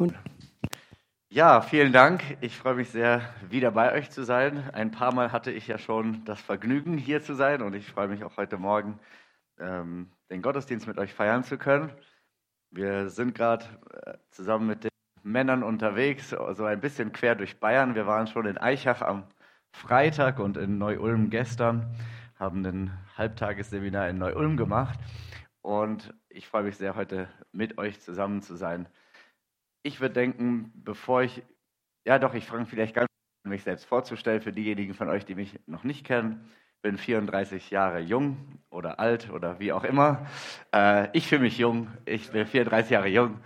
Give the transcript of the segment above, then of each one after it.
Und ja, vielen Dank. Ich freue mich sehr, wieder bei euch zu sein. Ein paar Mal hatte ich ja schon das Vergnügen, hier zu sein und ich freue mich auch heute Morgen, ähm, den Gottesdienst mit euch feiern zu können. Wir sind gerade äh, zusammen mit den Männern unterwegs, so ein bisschen quer durch Bayern. Wir waren schon in Eichach am Freitag und in Neu-Ulm gestern, haben ein Halbtagesseminar in Neu-Ulm gemacht und ich freue mich sehr, heute mit euch zusammen zu sein ich würde denken, bevor ich, ja doch, ich fange vielleicht ganz an, mich selbst vorzustellen, für diejenigen von euch, die mich noch nicht kennen. Bin 34 Jahre jung oder alt oder wie auch immer. Äh, ich fühle mich jung, ich bin 34 Jahre jung,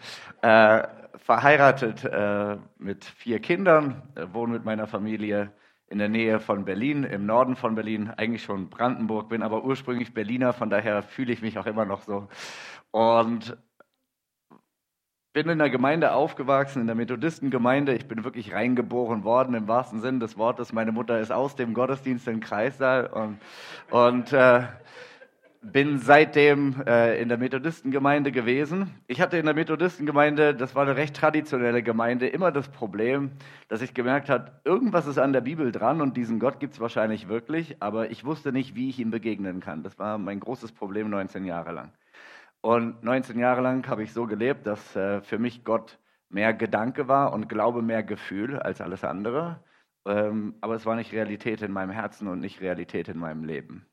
äh, verheiratet äh, mit vier Kindern, äh, wohne mit meiner Familie in der Nähe von Berlin, im Norden von Berlin, eigentlich schon Brandenburg, bin aber ursprünglich Berliner, von daher fühle ich mich auch immer noch so. Und bin in der Gemeinde aufgewachsen, in der Methodistengemeinde. Ich bin wirklich reingeboren worden im wahrsten Sinn des Wortes. Meine Mutter ist aus dem Gottesdienst in Kreissaal und, und äh, bin seitdem äh, in der Methodistengemeinde gewesen. Ich hatte in der Methodistengemeinde, das war eine recht traditionelle Gemeinde, immer das Problem, dass ich gemerkt habe, irgendwas ist an der Bibel dran und diesen Gott gibt es wahrscheinlich wirklich, aber ich wusste nicht, wie ich ihm begegnen kann. Das war mein großes Problem 19 Jahre lang. Und 19 Jahre lang habe ich so gelebt, dass äh, für mich Gott mehr Gedanke war und Glaube mehr Gefühl als alles andere. Ähm, aber es war nicht Realität in meinem Herzen und nicht Realität in meinem Leben.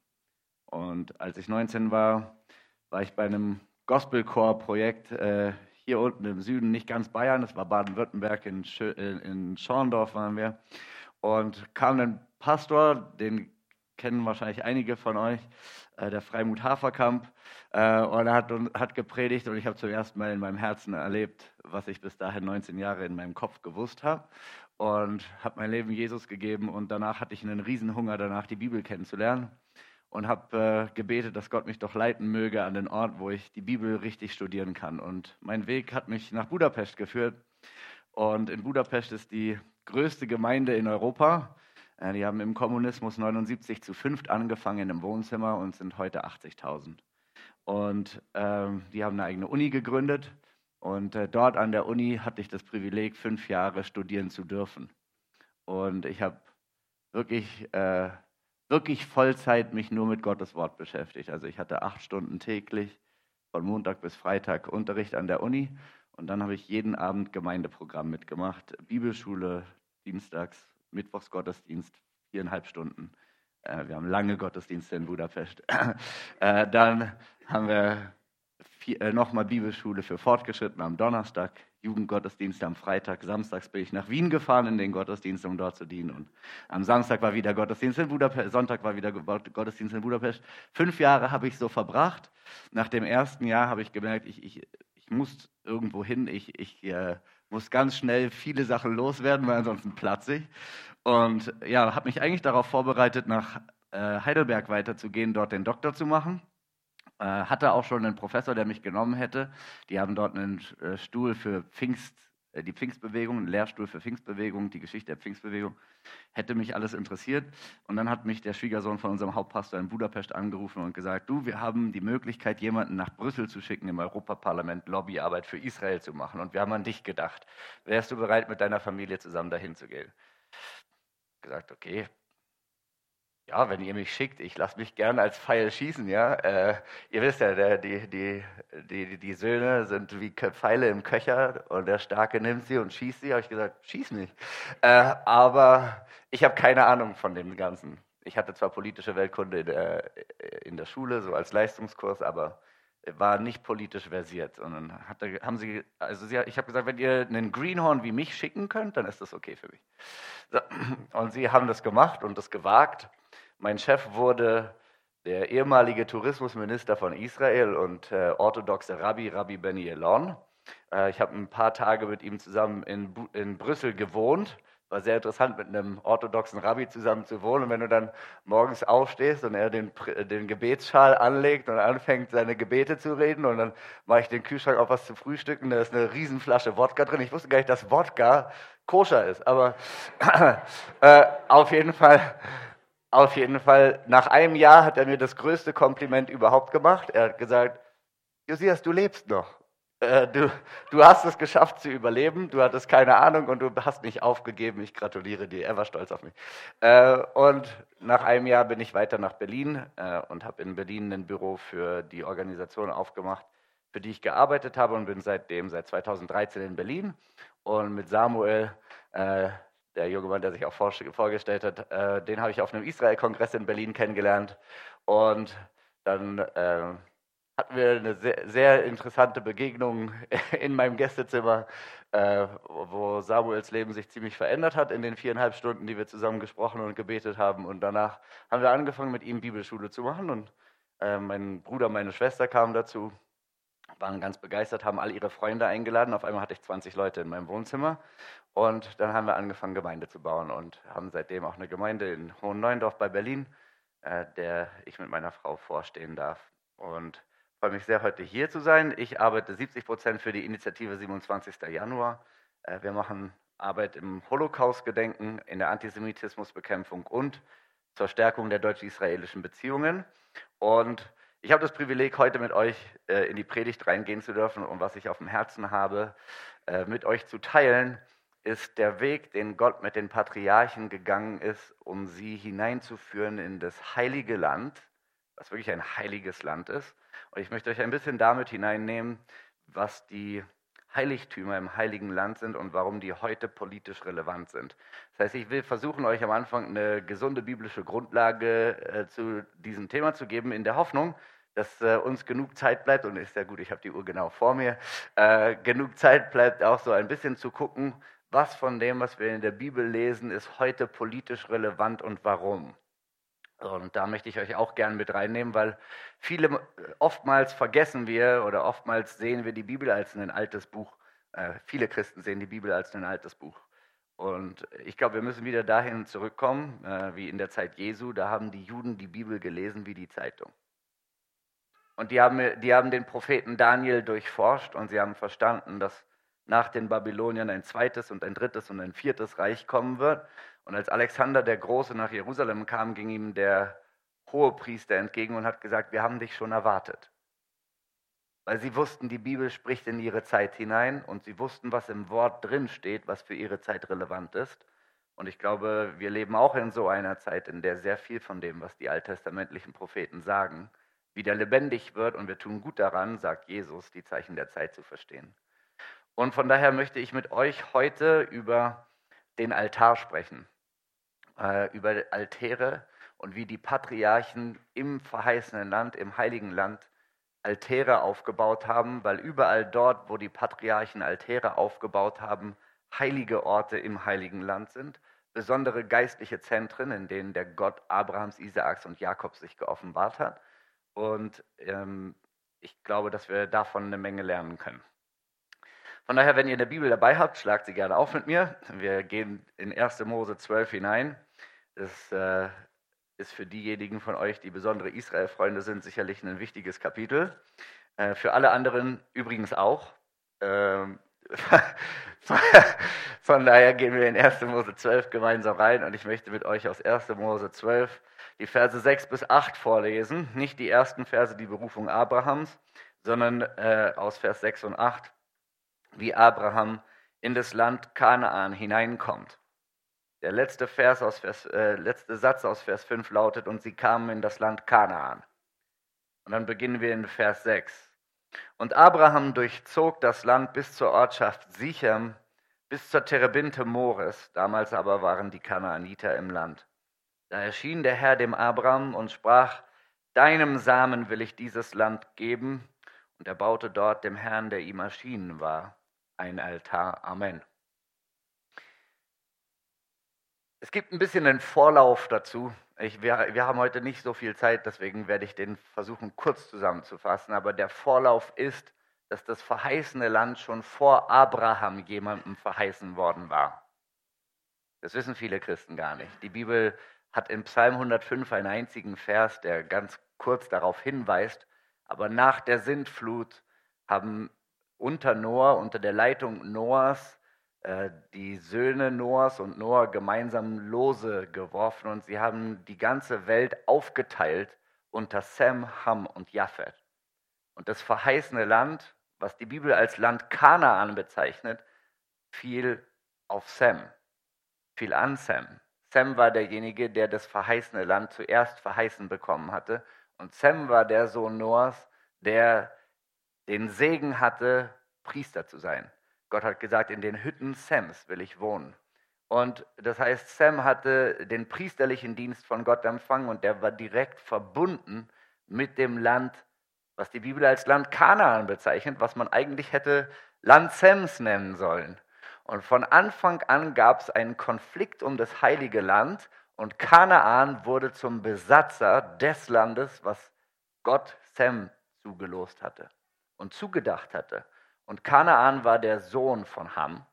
Und als ich 19 war, war ich bei einem Gospelchor-Projekt äh, hier unten im Süden, nicht ganz Bayern, das war Baden-Württemberg, in, in, in Schorndorf waren wir. Und kam ein Pastor, den kennen wahrscheinlich einige von euch, äh, der Freimut Haferkamp. Äh, und er hat, hat gepredigt und ich habe zum ersten Mal in meinem Herzen erlebt, was ich bis dahin 19 Jahre in meinem Kopf gewusst habe. Und habe mein Leben Jesus gegeben und danach hatte ich einen Riesenhunger danach, die Bibel kennenzulernen. Und habe äh, gebetet, dass Gott mich doch leiten möge an den Ort, wo ich die Bibel richtig studieren kann. Und mein Weg hat mich nach Budapest geführt. Und in Budapest ist die größte Gemeinde in Europa. Äh, die haben im Kommunismus 79 zu 5 angefangen im Wohnzimmer und sind heute 80.000. Und ähm, die haben eine eigene Uni gegründet. Und äh, dort an der Uni hatte ich das Privileg, fünf Jahre studieren zu dürfen. Und ich habe wirklich, äh, wirklich Vollzeit mich nur mit Gottes Wort beschäftigt. Also ich hatte acht Stunden täglich, von Montag bis Freitag Unterricht an der Uni. Und dann habe ich jeden Abend Gemeindeprogramm mitgemacht. Bibelschule, dienstags, Mittwochsgottesdienst, viereinhalb Stunden. Äh, wir haben lange Gottesdienste in Budapest. Äh, dann haben wir äh, nochmal Bibelschule für Fortgeschrittene am Donnerstag, Jugendgottesdienste am Freitag. Samstags bin ich nach Wien gefahren in den Gottesdienst, um dort zu dienen. Und am Samstag war wieder Gottesdienst in Budapest, Sonntag war wieder Gottesdienst in Budapest. Fünf Jahre habe ich so verbracht. Nach dem ersten Jahr habe ich gemerkt, ich, ich, ich muss irgendwo hin. Ich, ich äh, muss ganz schnell viele Sachen loswerden, weil ansonsten platze ich. Und ja, habe mich eigentlich darauf vorbereitet, nach äh, Heidelberg weiterzugehen, dort den Doktor zu machen. Äh, hatte auch schon einen Professor, der mich genommen hätte. Die haben dort einen äh, Stuhl für Pfingst, die Pfingstbewegung, einen Lehrstuhl für Pfingstbewegung, die Geschichte der Pfingstbewegung. Hätte mich alles interessiert. Und dann hat mich der Schwiegersohn von unserem Hauptpastor in Budapest angerufen und gesagt, du, wir haben die Möglichkeit, jemanden nach Brüssel zu schicken, im Europaparlament Lobbyarbeit für Israel zu machen. Und wir haben an dich gedacht. Wärst du bereit, mit deiner Familie zusammen dahin zu gehen? Gesagt, okay, ja, wenn ihr mich schickt, ich lasse mich gern als Pfeil schießen, ja. Äh, ihr wisst ja, der, die, die, die, die Söhne sind wie Pfeile im Köcher und der Starke nimmt sie und schießt sie. Habe ich gesagt, schieß mich. Äh, aber ich habe keine Ahnung von dem Ganzen. Ich hatte zwar politische Weltkunde in der, in der Schule, so als Leistungskurs, aber war nicht politisch versiert. Und dann hatte, haben sie, also sie, ich habe gesagt, wenn ihr einen Greenhorn wie mich schicken könnt, dann ist das okay für mich. So, und sie haben das gemacht und das gewagt. Mein Chef wurde der ehemalige Tourismusminister von Israel und äh, orthodoxe Rabbi, Rabbi Benny Elon. Äh, ich habe ein paar Tage mit ihm zusammen in, in Brüssel gewohnt. War sehr interessant, mit einem orthodoxen Rabbi zusammen zu wohnen. Und wenn du dann morgens aufstehst und er den, den Gebetsschal anlegt und anfängt, seine Gebete zu reden, und dann mache ich den Kühlschrank auf was zu frühstücken, da ist eine Riesenflasche Wodka drin. Ich wusste gar nicht, dass Wodka koscher ist. Aber äh, auf jeden Fall auf jeden Fall, nach einem Jahr hat er mir das größte Kompliment überhaupt gemacht. Er hat gesagt, Josias, du lebst noch. Äh, du, du hast es geschafft zu überleben, du hattest keine Ahnung und du hast nicht aufgegeben. Ich gratuliere dir, er war stolz auf mich. Äh, und nach einem Jahr bin ich weiter nach Berlin äh, und habe in Berlin ein Büro für die Organisation aufgemacht, für die ich gearbeitet habe und bin seitdem, seit 2013 in Berlin. Und mit Samuel, der junge Mann, der sich auch vorgestellt hat, den habe ich auf einem Israel-Kongress in Berlin kennengelernt. Und dann hatten wir eine sehr, sehr interessante Begegnung in meinem Gästezimmer, äh, wo Samuels Leben sich ziemlich verändert hat in den viereinhalb Stunden, die wir zusammen gesprochen und gebetet haben. Und danach haben wir angefangen, mit ihm Bibelschule zu machen. Und äh, mein Bruder, meine Schwester kamen dazu, waren ganz begeistert, haben all ihre Freunde eingeladen. Auf einmal hatte ich 20 Leute in meinem Wohnzimmer. Und dann haben wir angefangen, Gemeinde zu bauen und haben seitdem auch eine Gemeinde in Hohen Neuendorf bei Berlin, äh, der ich mit meiner Frau vorstehen darf. Und freue mich sehr, heute hier zu sein. Ich arbeite 70 Prozent für die Initiative 27. Januar. Äh, wir machen Arbeit im Holocaust-Gedenken, in der Antisemitismusbekämpfung und zur Stärkung der deutsch-israelischen Beziehungen. Und ich habe das Privileg, heute mit euch äh, in die Predigt reingehen zu dürfen. Und was ich auf dem Herzen habe, äh, mit euch zu teilen, ist der Weg, den Gott mit den Patriarchen gegangen ist, um sie hineinzuführen in das heilige Land, was wirklich ein heiliges Land ist, und ich möchte euch ein bisschen damit hineinnehmen, was die Heiligtümer im Heiligen Land sind und warum die heute politisch relevant sind. Das heißt, ich will versuchen, euch am Anfang eine gesunde biblische Grundlage äh, zu diesem Thema zu geben, in der Hoffnung, dass äh, uns genug Zeit bleibt, und ist ja gut, ich habe die Uhr genau vor mir, äh, genug Zeit bleibt, auch so ein bisschen zu gucken, was von dem, was wir in der Bibel lesen, ist heute politisch relevant und warum. Und da möchte ich euch auch gern mit reinnehmen, weil viele, oftmals vergessen wir oder oftmals sehen wir die Bibel als ein altes Buch. Äh, viele Christen sehen die Bibel als ein altes Buch. Und ich glaube, wir müssen wieder dahin zurückkommen, äh, wie in der Zeit Jesu. Da haben die Juden die Bibel gelesen wie die Zeitung. Und die haben, die haben den Propheten Daniel durchforscht und sie haben verstanden, dass nach den Babyloniern ein zweites und ein drittes und ein viertes Reich kommen wird und als Alexander der Große nach Jerusalem kam, ging ihm der Hohepriester entgegen und hat gesagt, wir haben dich schon erwartet. Weil sie wussten, die Bibel spricht in ihre Zeit hinein und sie wussten, was im Wort drin steht, was für ihre Zeit relevant ist. Und ich glaube, wir leben auch in so einer Zeit, in der sehr viel von dem, was die alttestamentlichen Propheten sagen, wieder lebendig wird. Und wir tun gut daran, sagt Jesus, die Zeichen der Zeit zu verstehen. Und von daher möchte ich mit euch heute über den Altar sprechen äh, über Altäre und wie die Patriarchen im verheißenen Land, im heiligen Land, Altäre aufgebaut haben, weil überall dort, wo die Patriarchen Altäre aufgebaut haben, heilige Orte im heiligen Land sind, besondere geistliche Zentren, in denen der Gott Abrahams, Isaaks und Jakobs sich geoffenbart hat. Und ähm, ich glaube, dass wir davon eine Menge lernen können. Von daher, wenn ihr eine Bibel dabei habt, schlagt sie gerne auf mit mir. Wir gehen in 1. Mose 12 hinein. Das äh, ist für diejenigen von euch, die besondere Israel-Freunde sind, sicherlich ein wichtiges Kapitel. Äh, für alle anderen übrigens auch. Ähm, von daher gehen wir in 1. Mose 12 gemeinsam rein und ich möchte mit euch aus 1. Mose 12 die Verse 6 bis 8 vorlesen. Nicht die ersten Verse, die Berufung Abrahams, sondern äh, aus Vers 6 und 8, wie Abraham in das Land Kanaan hineinkommt. Der letzte, Vers aus Vers, äh, letzte Satz aus Vers 5 lautet, und sie kamen in das Land Kanaan. Und dann beginnen wir in Vers 6. Und Abraham durchzog das Land bis zur Ortschaft Sichem, bis zur Terebinte Mores, damals aber waren die Kanaaniter im Land. Da erschien der Herr dem Abraham und sprach, Deinem Samen will ich dieses Land geben. Und er baute dort dem Herrn, der ihm erschienen war, ein Altar. Amen. Es gibt ein bisschen einen Vorlauf dazu. Ich, wir, wir haben heute nicht so viel Zeit, deswegen werde ich den versuchen kurz zusammenzufassen. Aber der Vorlauf ist, dass das verheißene Land schon vor Abraham jemandem verheißen worden war. Das wissen viele Christen gar nicht. Die Bibel hat im Psalm 105 einen einzigen Vers, der ganz kurz darauf hinweist. Aber nach der Sintflut haben unter Noah, unter der Leitung Noahs, äh, die Söhne Noahs und Noah gemeinsam Lose geworfen und sie haben die ganze Welt aufgeteilt unter Sem, Ham und Japhet. Und das verheißene Land was die Bibel als Land Kanaan bezeichnet, fiel auf Sem, fiel an Sem. Sem war derjenige, der das verheißene Land zuerst verheißen bekommen hatte. Und Sem war der Sohn Noahs, der den Segen hatte, Priester zu sein. Gott hat gesagt, in den Hütten Sems will ich wohnen. Und das heißt, Sem hatte den priesterlichen Dienst von Gott empfangen und der war direkt verbunden mit dem Land, was die Bibel als Land Kanaan bezeichnet, was man eigentlich hätte Land Sems nennen sollen. Und von Anfang an gab es einen Konflikt um das heilige Land und Kanaan wurde zum Besatzer des Landes, was Gott Sem zugelost hatte und zugedacht hatte. Und Kanaan war der Sohn von Ham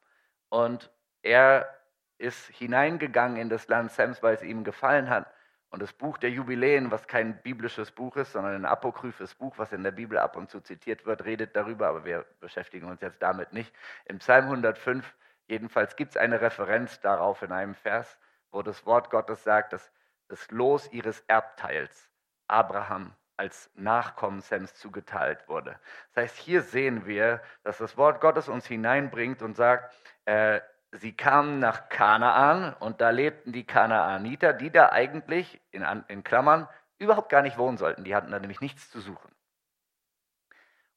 und er ist hineingegangen in das Land Sems, weil es ihm gefallen hat. Und das Buch der Jubiläen, was kein biblisches Buch ist, sondern ein apokryphes Buch, was in der Bibel ab und zu zitiert wird, redet darüber, aber wir beschäftigen uns jetzt damit nicht. Im Psalm 105 jedenfalls gibt es eine Referenz darauf in einem Vers, wo das Wort Gottes sagt, dass das Los ihres Erbteils Abraham als Nachkommen Sems zugeteilt wurde. Das heißt, hier sehen wir, dass das Wort Gottes uns hineinbringt und sagt, äh, sie kamen nach Kanaan und da lebten die Kanaaniter, die da eigentlich, in, in Klammern, überhaupt gar nicht wohnen sollten. Die hatten da nämlich nichts zu suchen.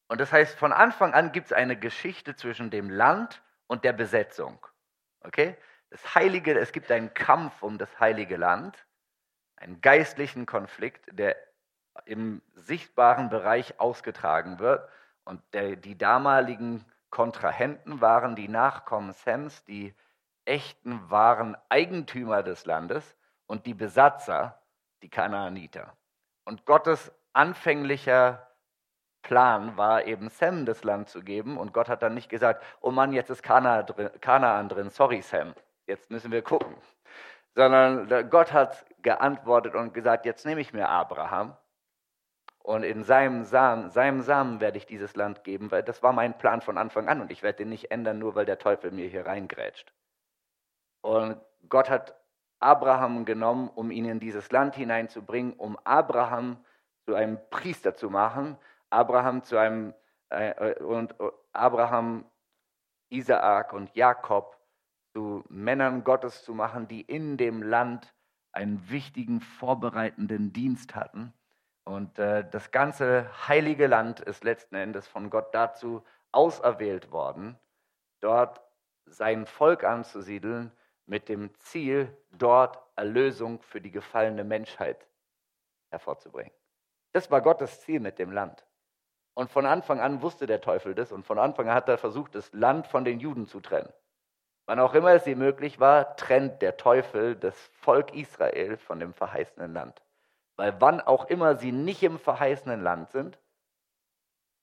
Und das heißt, von Anfang an gibt es eine Geschichte zwischen dem Land und der Besetzung. Okay? Das Heilige, es gibt einen Kampf um das heilige Land, einen geistlichen Konflikt, der im sichtbaren Bereich ausgetragen wird. Und der, die damaligen Kontrahenten waren die Nachkommen Sems, die echten wahren Eigentümer des Landes und die Besatzer, die Kanaaniter. Und Gottes anfänglicher Plan war eben Sem das Land zu geben und Gott hat dann nicht gesagt, oh Mann, jetzt ist Kanaan drin, sorry Sam, jetzt müssen wir gucken. Sondern Gott hat geantwortet und gesagt, jetzt nehme ich mir Abraham und in seinem Samen, seinem Samen werde ich dieses Land geben, weil das war mein Plan von Anfang an und ich werde den nicht ändern, nur weil der Teufel mir hier reingrätscht. Und Gott hat Abraham genommen, um ihn in dieses Land hineinzubringen, um Abraham zu einem Priester zu machen, Abraham zu einem äh, und Abraham, Isaak und Jakob zu Männern Gottes zu machen, die in dem Land einen wichtigen vorbereitenden Dienst hatten und äh, das ganze heilige Land ist letzten Endes von Gott dazu auserwählt worden, dort sein Volk anzusiedeln, mit dem Ziel, dort Erlösung für die gefallene Menschheit hervorzubringen. Das war Gottes Ziel mit dem Land. Und von Anfang an wusste der Teufel das und von Anfang an hat er versucht, das Land von den Juden zu trennen. Wann auch immer es ihm möglich war, trennt der Teufel das Volk Israel von dem verheißenen Land. Weil wann auch immer sie nicht im verheißenen Land sind,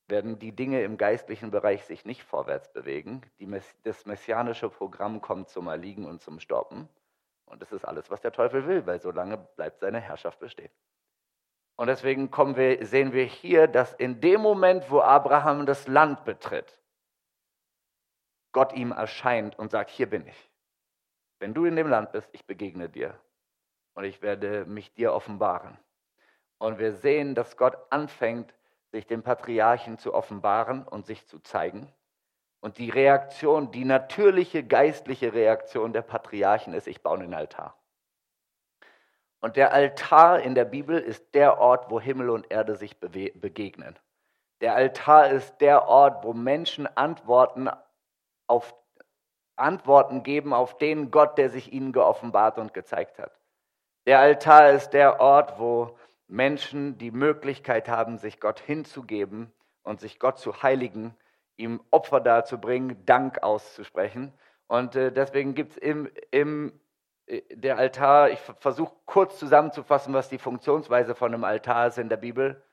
werden die Dinge im geistlichen Bereich sich nicht vorwärts bewegen. Die, das messianische Programm kommt zum Erliegen und zum Stoppen. Und das ist alles, was der Teufel will, weil solange bleibt seine Herrschaft bestehen. Und deswegen wir, sehen wir hier, dass in dem Moment, wo Abraham das Land betritt, Gott ihm erscheint und sagt, hier bin ich. Wenn du in dem Land bist, ich begegne dir und ich werde mich dir offenbaren. Und wir sehen, dass Gott anfängt, sich den Patriarchen zu offenbaren und sich zu zeigen. Und die Reaktion, die natürliche geistliche Reaktion der Patriarchen ist, ich baue einen Altar. Und der Altar in der Bibel ist der Ort, wo Himmel und Erde sich begegnen. Der Altar ist der Ort, wo Menschen Antworten, auf, Antworten geben auf den Gott, der sich ihnen geoffenbart und gezeigt hat. Der Altar ist der Ort, wo Menschen die Möglichkeit haben, sich Gott hinzugeben und sich Gott zu heiligen, ihm Opfer darzubringen, Dank auszusprechen. Und äh, deswegen gibt es im, im äh, der Altar, ich versuche kurz zusammenzufassen, was die Funktionsweise von einem Altar ist in der Bibel.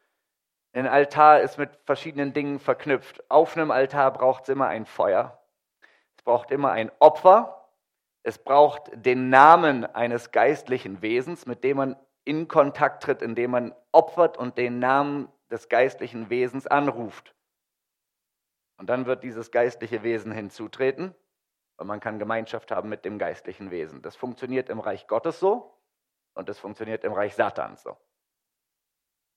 Ein Altar ist mit verschiedenen Dingen verknüpft. Auf einem Altar braucht es immer ein Feuer. Es braucht immer ein Opfer. Es braucht den Namen eines geistlichen Wesens, mit dem man in Kontakt tritt, indem man opfert und den Namen des geistlichen Wesens anruft. Und dann wird dieses geistliche Wesen hinzutreten und man kann Gemeinschaft haben mit dem geistlichen Wesen. Das funktioniert im Reich Gottes so und das funktioniert im Reich Satans so.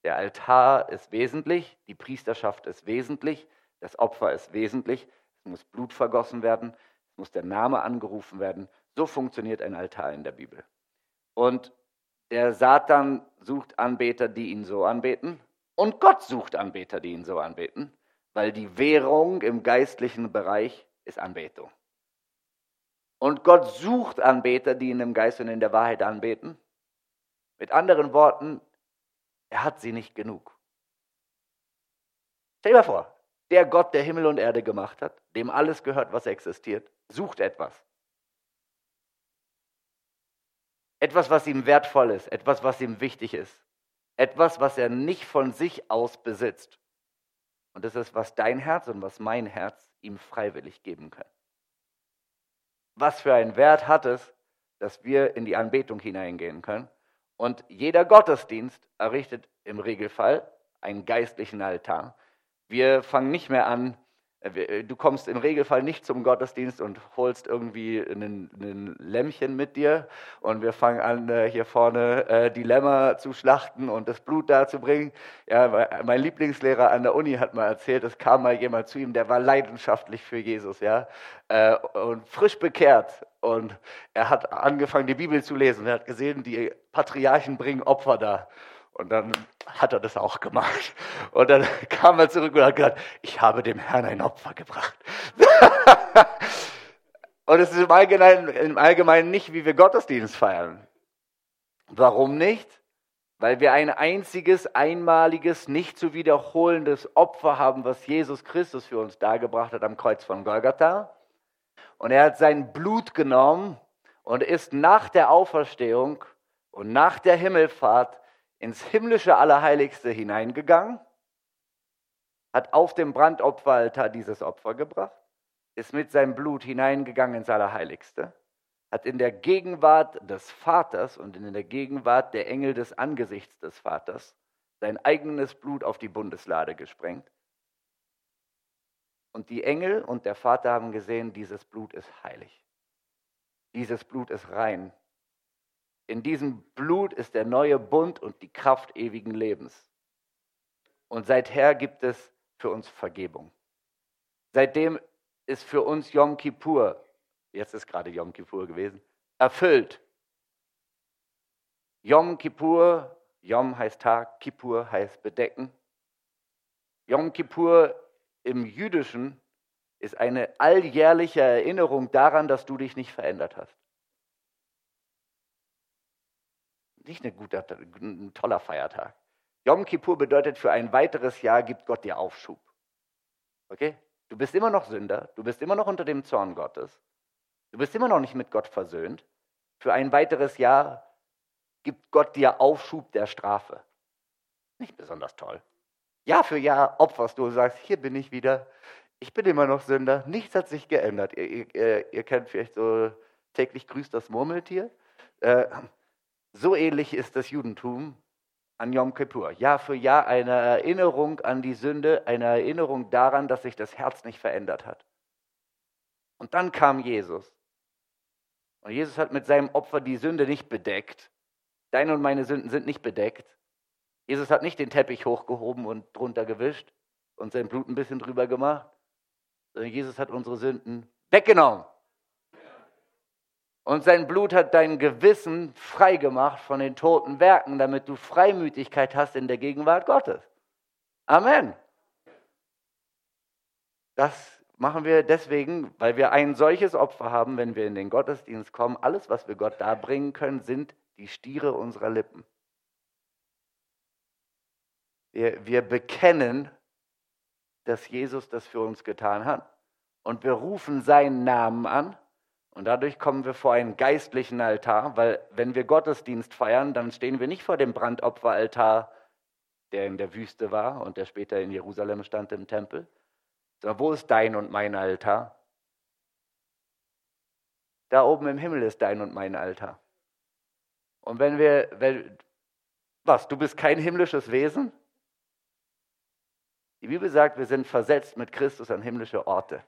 Der Altar ist wesentlich, die Priesterschaft ist wesentlich, Das Opfer ist wesentlich. Es muss Blut vergossen werden. Es muss der Name angerufen werden. So funktioniert ein Altar in der Bibel. Und der Satan sucht Anbeter, die ihn so anbeten. Und Gott sucht Anbeter, die ihn so anbeten. Weil die Währung im geistlichen Bereich ist Anbetung. Und Gott sucht Anbeter, die ihn im Geist und in der Wahrheit anbeten. Mit anderen Worten, er hat sie nicht genug. Stell dir mal vor, der Gott, der Himmel und Erde gemacht hat, dem alles gehört, was existiert, sucht etwas. Etwas, was ihm wertvoll ist, etwas, was ihm wichtig ist, etwas, was er nicht von sich aus besitzt. Und das ist, was dein Herz und was mein Herz ihm freiwillig geben können. Was für einen Wert hat es, dass wir in die Anbetung hineingehen können? Und jeder Gottesdienst errichtet im Regelfall einen geistlichen Altar. Wir fangen nicht mehr an, du kommst im Regelfall nicht zum Gottesdienst und holst irgendwie ein Lämmchen mit dir und wir fangen an, äh, hier vorne die Lämmer zu schlachten und das Blut da zu bringen. Ja, mein Lieblingslehrer an der Uni hat mal erzählt, es kam mal jemand zu ihm, der war leidenschaftlich für Jesus, ja, und frisch bekehrt und er hat angefangen, die Bibel zu lesen. Er hat gesehen, die Patriarchen bringen Opfer da. Und dann hat er das auch gemacht. Und dann kam er zurück und hat gesagt, ich habe dem Herrn ein Opfer gebracht. und es ist im Allgemeinen, im Allgemeinen nicht, wie wir Gottesdienst feiern. Warum nicht? Weil wir ein einziges, einmaliges, nicht zu wiederholendes Opfer haben, was Jesus Christus für uns dargebracht hat am Kreuz von Golgatha. Und er hat sein Blut genommen und ist nach der Auferstehung und nach der Himmelfahrt ins himmlische Allerheiligste hineingegangen, hat auf dem Brandopferaltar dieses Opfer gebracht, ist mit seinem Blut hineingegangen ins Allerheiligste, hat in der Gegenwart des Vaters und in der Gegenwart der Engel des Angesichts des Vaters sein eigenes Blut auf die Bundeslade gesprengt. Und die Engel und der Vater haben gesehen, dieses Blut ist heilig. Dieses Blut ist rein. In diesem Blut ist der neue Bund und die Kraft ewigen Lebens. Und seither gibt es für uns Vergebung. Seitdem ist für uns Yom Kippur, jetzt ist gerade Yom Kippur gewesen, erfüllt. Yom Kippur, Yom heißt Tag, Kippur heißt bedecken. Yom Kippur im Jüdischen ist eine alljährliche Erinnerung daran, dass du dich nicht verändert hast. Nicht ein, guter, ein toller Feiertag. Yom Kippur bedeutet, für ein weiteres Jahr gibt Gott dir Aufschub. Okay? Du bist immer noch Sünder, du bist immer noch unter dem Zorn Gottes, du bist immer noch nicht mit Gott versöhnt. Für ein weiteres Jahr gibt Gott dir Aufschub der Strafe. Nicht besonders toll. Jahr für Jahr opferst du und sagst, hier bin ich wieder, ich bin immer noch Sünder, nichts hat sich geändert. Ihr, ihr, ihr kennt vielleicht so täglich grüßt das Murmeltier. Äh, so ähnlich ist das Judentum an Yom Kippur. Jahr für Jahr eine Erinnerung an die Sünde, eine Erinnerung daran, dass sich das Herz nicht verändert hat. Und dann kam Jesus. Und Jesus hat mit seinem Opfer die Sünde nicht bedeckt. Deine und meine Sünden sind nicht bedeckt. Jesus hat nicht den Teppich hochgehoben und drunter gewischt und sein Blut ein bisschen drüber gemacht, sondern Jesus hat unsere Sünden weggenommen. Und sein Blut hat dein Gewissen frei gemacht von den toten Werken, damit du Freimütigkeit hast in der Gegenwart Gottes. Amen. Das machen wir deswegen, weil wir ein solches Opfer haben, wenn wir in den Gottesdienst kommen. Alles, was wir Gott darbringen können, sind die Stiere unserer Lippen. Wir, wir bekennen, dass Jesus das für uns getan hat. Und wir rufen seinen Namen an und dadurch kommen wir vor einen geistlichen Altar, weil wenn wir Gottesdienst feiern, dann stehen wir nicht vor dem Brandopferaltar, der in der Wüste war und der später in Jerusalem stand im Tempel, sondern wo ist dein und mein Altar? Da oben im Himmel ist dein und mein Altar. Und wenn wir, wenn, was, du bist kein himmlisches Wesen? Die Bibel sagt, wir sind versetzt mit Christus an himmlische Orte.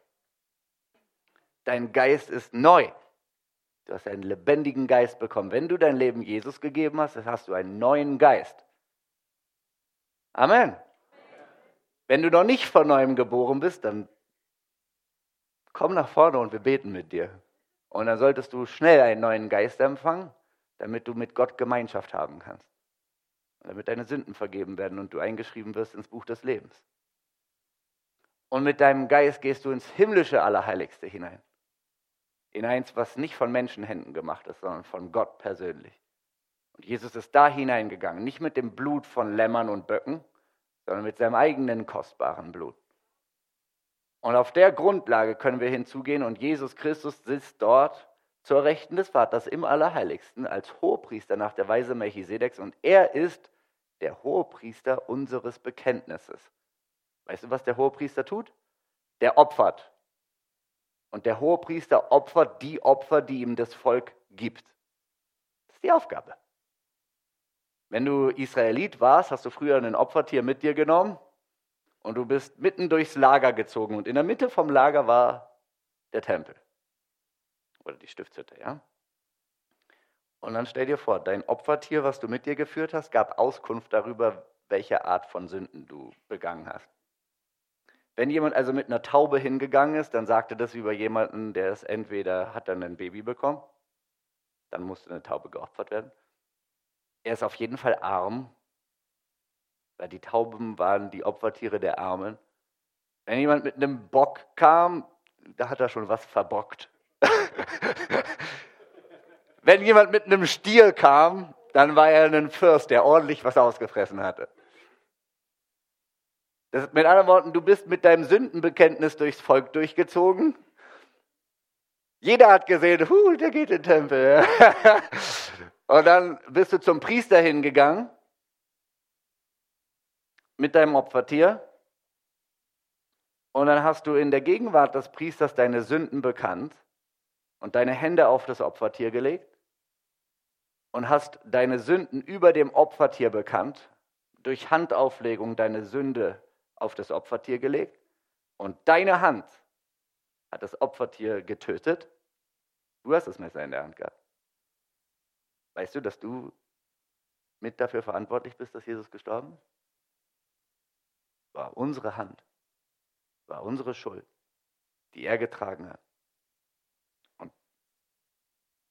Dein Geist ist neu. Du hast einen lebendigen Geist bekommen. Wenn du dein Leben Jesus gegeben hast, dann hast du einen neuen Geist. Amen. Wenn du noch nicht von neuem geboren bist, dann komm nach vorne und wir beten mit dir. Und dann solltest du schnell einen neuen Geist empfangen, damit du mit Gott Gemeinschaft haben kannst. damit deine Sünden vergeben werden und du eingeschrieben wirst ins Buch des Lebens. Und mit deinem Geist gehst du ins himmlische Allerheiligste hinein. In eins, was nicht von Menschenhänden gemacht ist, sondern von Gott persönlich. Und Jesus ist da hineingegangen, nicht mit dem Blut von Lämmern und Böcken, sondern mit seinem eigenen kostbaren Blut. Und auf der Grundlage können wir hinzugehen und Jesus Christus sitzt dort zur Rechten des Vaters im Allerheiligsten als Hohepriester nach der Weise Melchisedeks und er ist der Hohepriester unseres Bekenntnisses. Weißt du, was der Hohepriester tut? Der opfert. Und der Hohepriester opfert die Opfer, die ihm das Volk gibt. Das ist die Aufgabe. Wenn du Israelit warst, hast du früher ein Opfertier mit dir genommen und du bist mitten durchs Lager gezogen und in der Mitte vom Lager war der Tempel oder die Stiftshütte, ja? Und dann stell dir vor, dein Opfertier, was du mit dir geführt hast, gab Auskunft darüber, welche Art von Sünden du begangen hast. Wenn jemand also mit einer Taube hingegangen ist, dann sagte das über jemanden, der es entweder hat dann ein Baby bekommen, dann musste eine Taube geopfert werden. Er ist auf jeden Fall arm weil die Tauben waren die Opfertiere der Armen. Wenn jemand mit einem Bock kam, da hat er schon was verbockt. Wenn jemand mit einem Stier kam, dann war er ein Fürst, der ordentlich was ausgefressen hatte. Das, mit anderen Worten, du bist mit deinem Sündenbekenntnis durchs Volk durchgezogen. Jeder hat gesehen, huh, der geht in den Tempel. Und dann bist du zum Priester hingegangen mit deinem Opfertier und dann hast du in der Gegenwart des Priesters deine Sünden bekannt und deine Hände auf das Opfertier gelegt und hast deine Sünden über dem Opfertier bekannt, durch Handauflegung deine Sünde auf das Opfertier gelegt und deine Hand hat das Opfertier getötet. Du hast das Messer in der Hand gehabt. Weißt du, dass du mit dafür verantwortlich bist, dass Jesus gestorben ist? war unsere Hand, war unsere Schuld, die er getragen hat. Und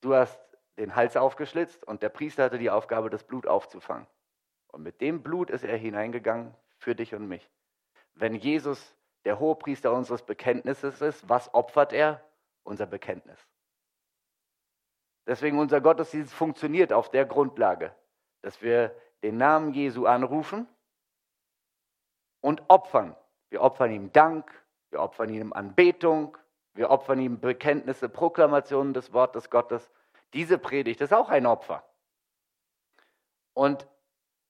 du hast den Hals aufgeschlitzt und der Priester hatte die Aufgabe, das Blut aufzufangen. Und mit dem Blut ist er hineingegangen für dich und mich. Wenn Jesus der Hohepriester unseres Bekenntnisses ist, was opfert er? Unser Bekenntnis. Deswegen unser Gottesdienst funktioniert auf der Grundlage, dass wir den Namen Jesu anrufen und opfern. Wir opfern ihm Dank, wir opfern ihm Anbetung, wir opfern ihm Bekenntnisse, Proklamationen des Wortes Gottes. Diese Predigt ist auch ein Opfer. Und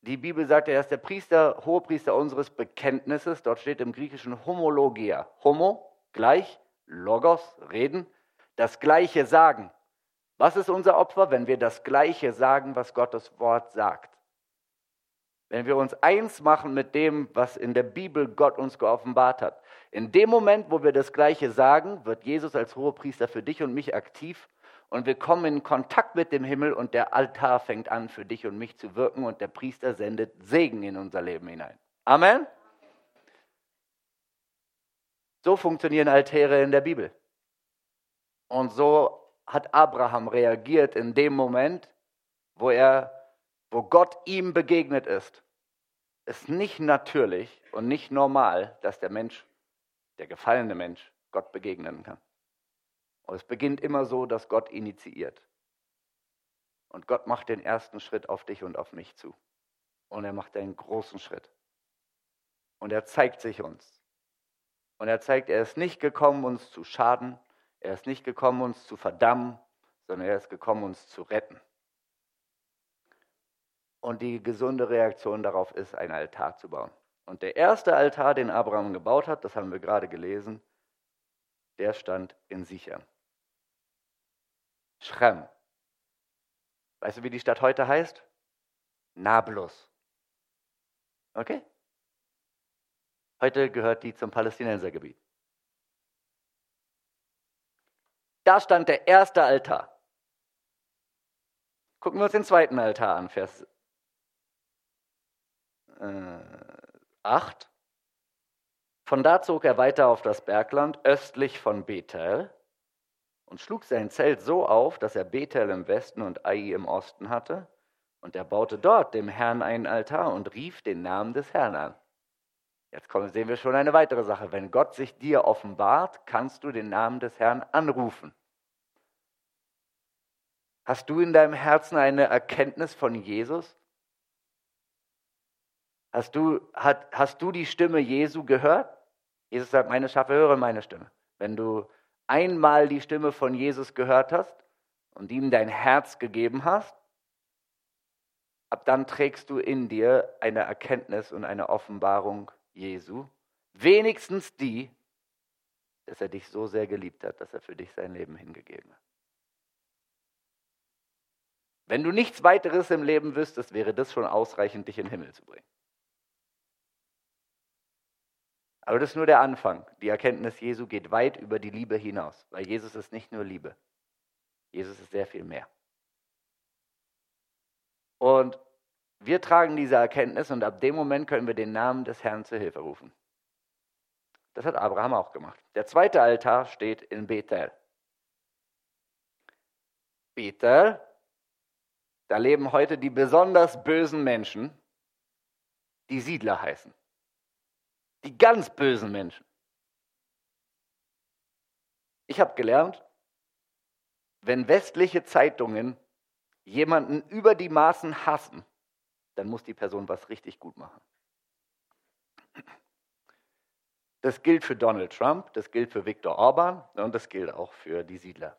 die Bibel sagt, er ist der Priester, Hohepriester unseres Bekenntnisses. Dort steht im Griechischen Homologia. Homo, gleich, Logos, reden, das Gleiche sagen. Was ist unser Opfer, wenn wir das Gleiche sagen, was Gottes Wort sagt? wenn wir uns eins machen mit dem, was in der Bibel Gott uns geoffenbart hat. In dem Moment, wo wir das Gleiche sagen, wird Jesus als Hohepriester für dich und mich aktiv und wir kommen in Kontakt mit dem Himmel und der Altar fängt an, für dich und mich zu wirken und der Priester sendet Segen in unser Leben hinein. Amen. So funktionieren Altäre in der Bibel. Und so hat Abraham reagiert in dem Moment, wo er wo Gott ihm begegnet ist, ist nicht natürlich und nicht normal, dass der Mensch, der gefallene Mensch, Gott begegnen kann. Und es beginnt immer so, dass Gott initiiert. Und Gott macht den ersten Schritt auf dich und auf mich zu. Und er macht einen großen Schritt. Und er zeigt sich uns. Und er zeigt, er ist nicht gekommen, uns zu schaden. Er ist nicht gekommen, uns zu verdammen, sondern er ist gekommen, uns zu retten. Und die gesunde Reaktion darauf ist, einen Altar zu bauen. Und der erste Altar, den Abraham gebaut hat, das haben wir gerade gelesen, der stand in Sichem. Schrem. Weißt du, wie die Stadt heute heißt? Nablus. Okay? Heute gehört die zum Palästinensergebiet. Da stand der erste Altar. Gucken wir uns den zweiten Altar an, Vers äh, 8. Von da zog er weiter auf das Bergland östlich von Bethel und schlug sein Zelt so auf, dass er Bethel im Westen und Ai im Osten hatte. Und er baute dort dem Herrn einen Altar und rief den Namen des Herrn an. Jetzt kommen, sehen wir schon eine weitere Sache. Wenn Gott sich dir offenbart, kannst du den Namen des Herrn anrufen. Hast du in deinem Herzen eine Erkenntnis von Jesus? Hast du, hat, hast du die Stimme Jesu gehört? Jesus sagt, meine Schafe hören meine Stimme. Wenn du einmal die Stimme von Jesus gehört hast und ihm dein Herz gegeben hast, ab dann trägst du in dir eine Erkenntnis und eine Offenbarung Jesu, wenigstens die, dass er dich so sehr geliebt hat, dass er für dich sein Leben hingegeben hat. Wenn du nichts weiteres im Leben wüsstest, wäre das schon ausreichend, dich in den Himmel zu bringen. Aber das ist nur der Anfang. Die Erkenntnis Jesu geht weit über die Liebe hinaus, weil Jesus ist nicht nur Liebe. Jesus ist sehr viel mehr. Und wir tragen diese Erkenntnis und ab dem Moment können wir den Namen des Herrn zur Hilfe rufen. Das hat Abraham auch gemacht. Der zweite Altar steht in Bethel. Bethel, da leben heute die besonders bösen Menschen, die Siedler heißen. Die ganz bösen Menschen. Ich habe gelernt, wenn westliche Zeitungen jemanden über die Maßen hassen, dann muss die Person was richtig gut machen. Das gilt für Donald Trump, das gilt für Viktor Orban und das gilt auch für die Siedler.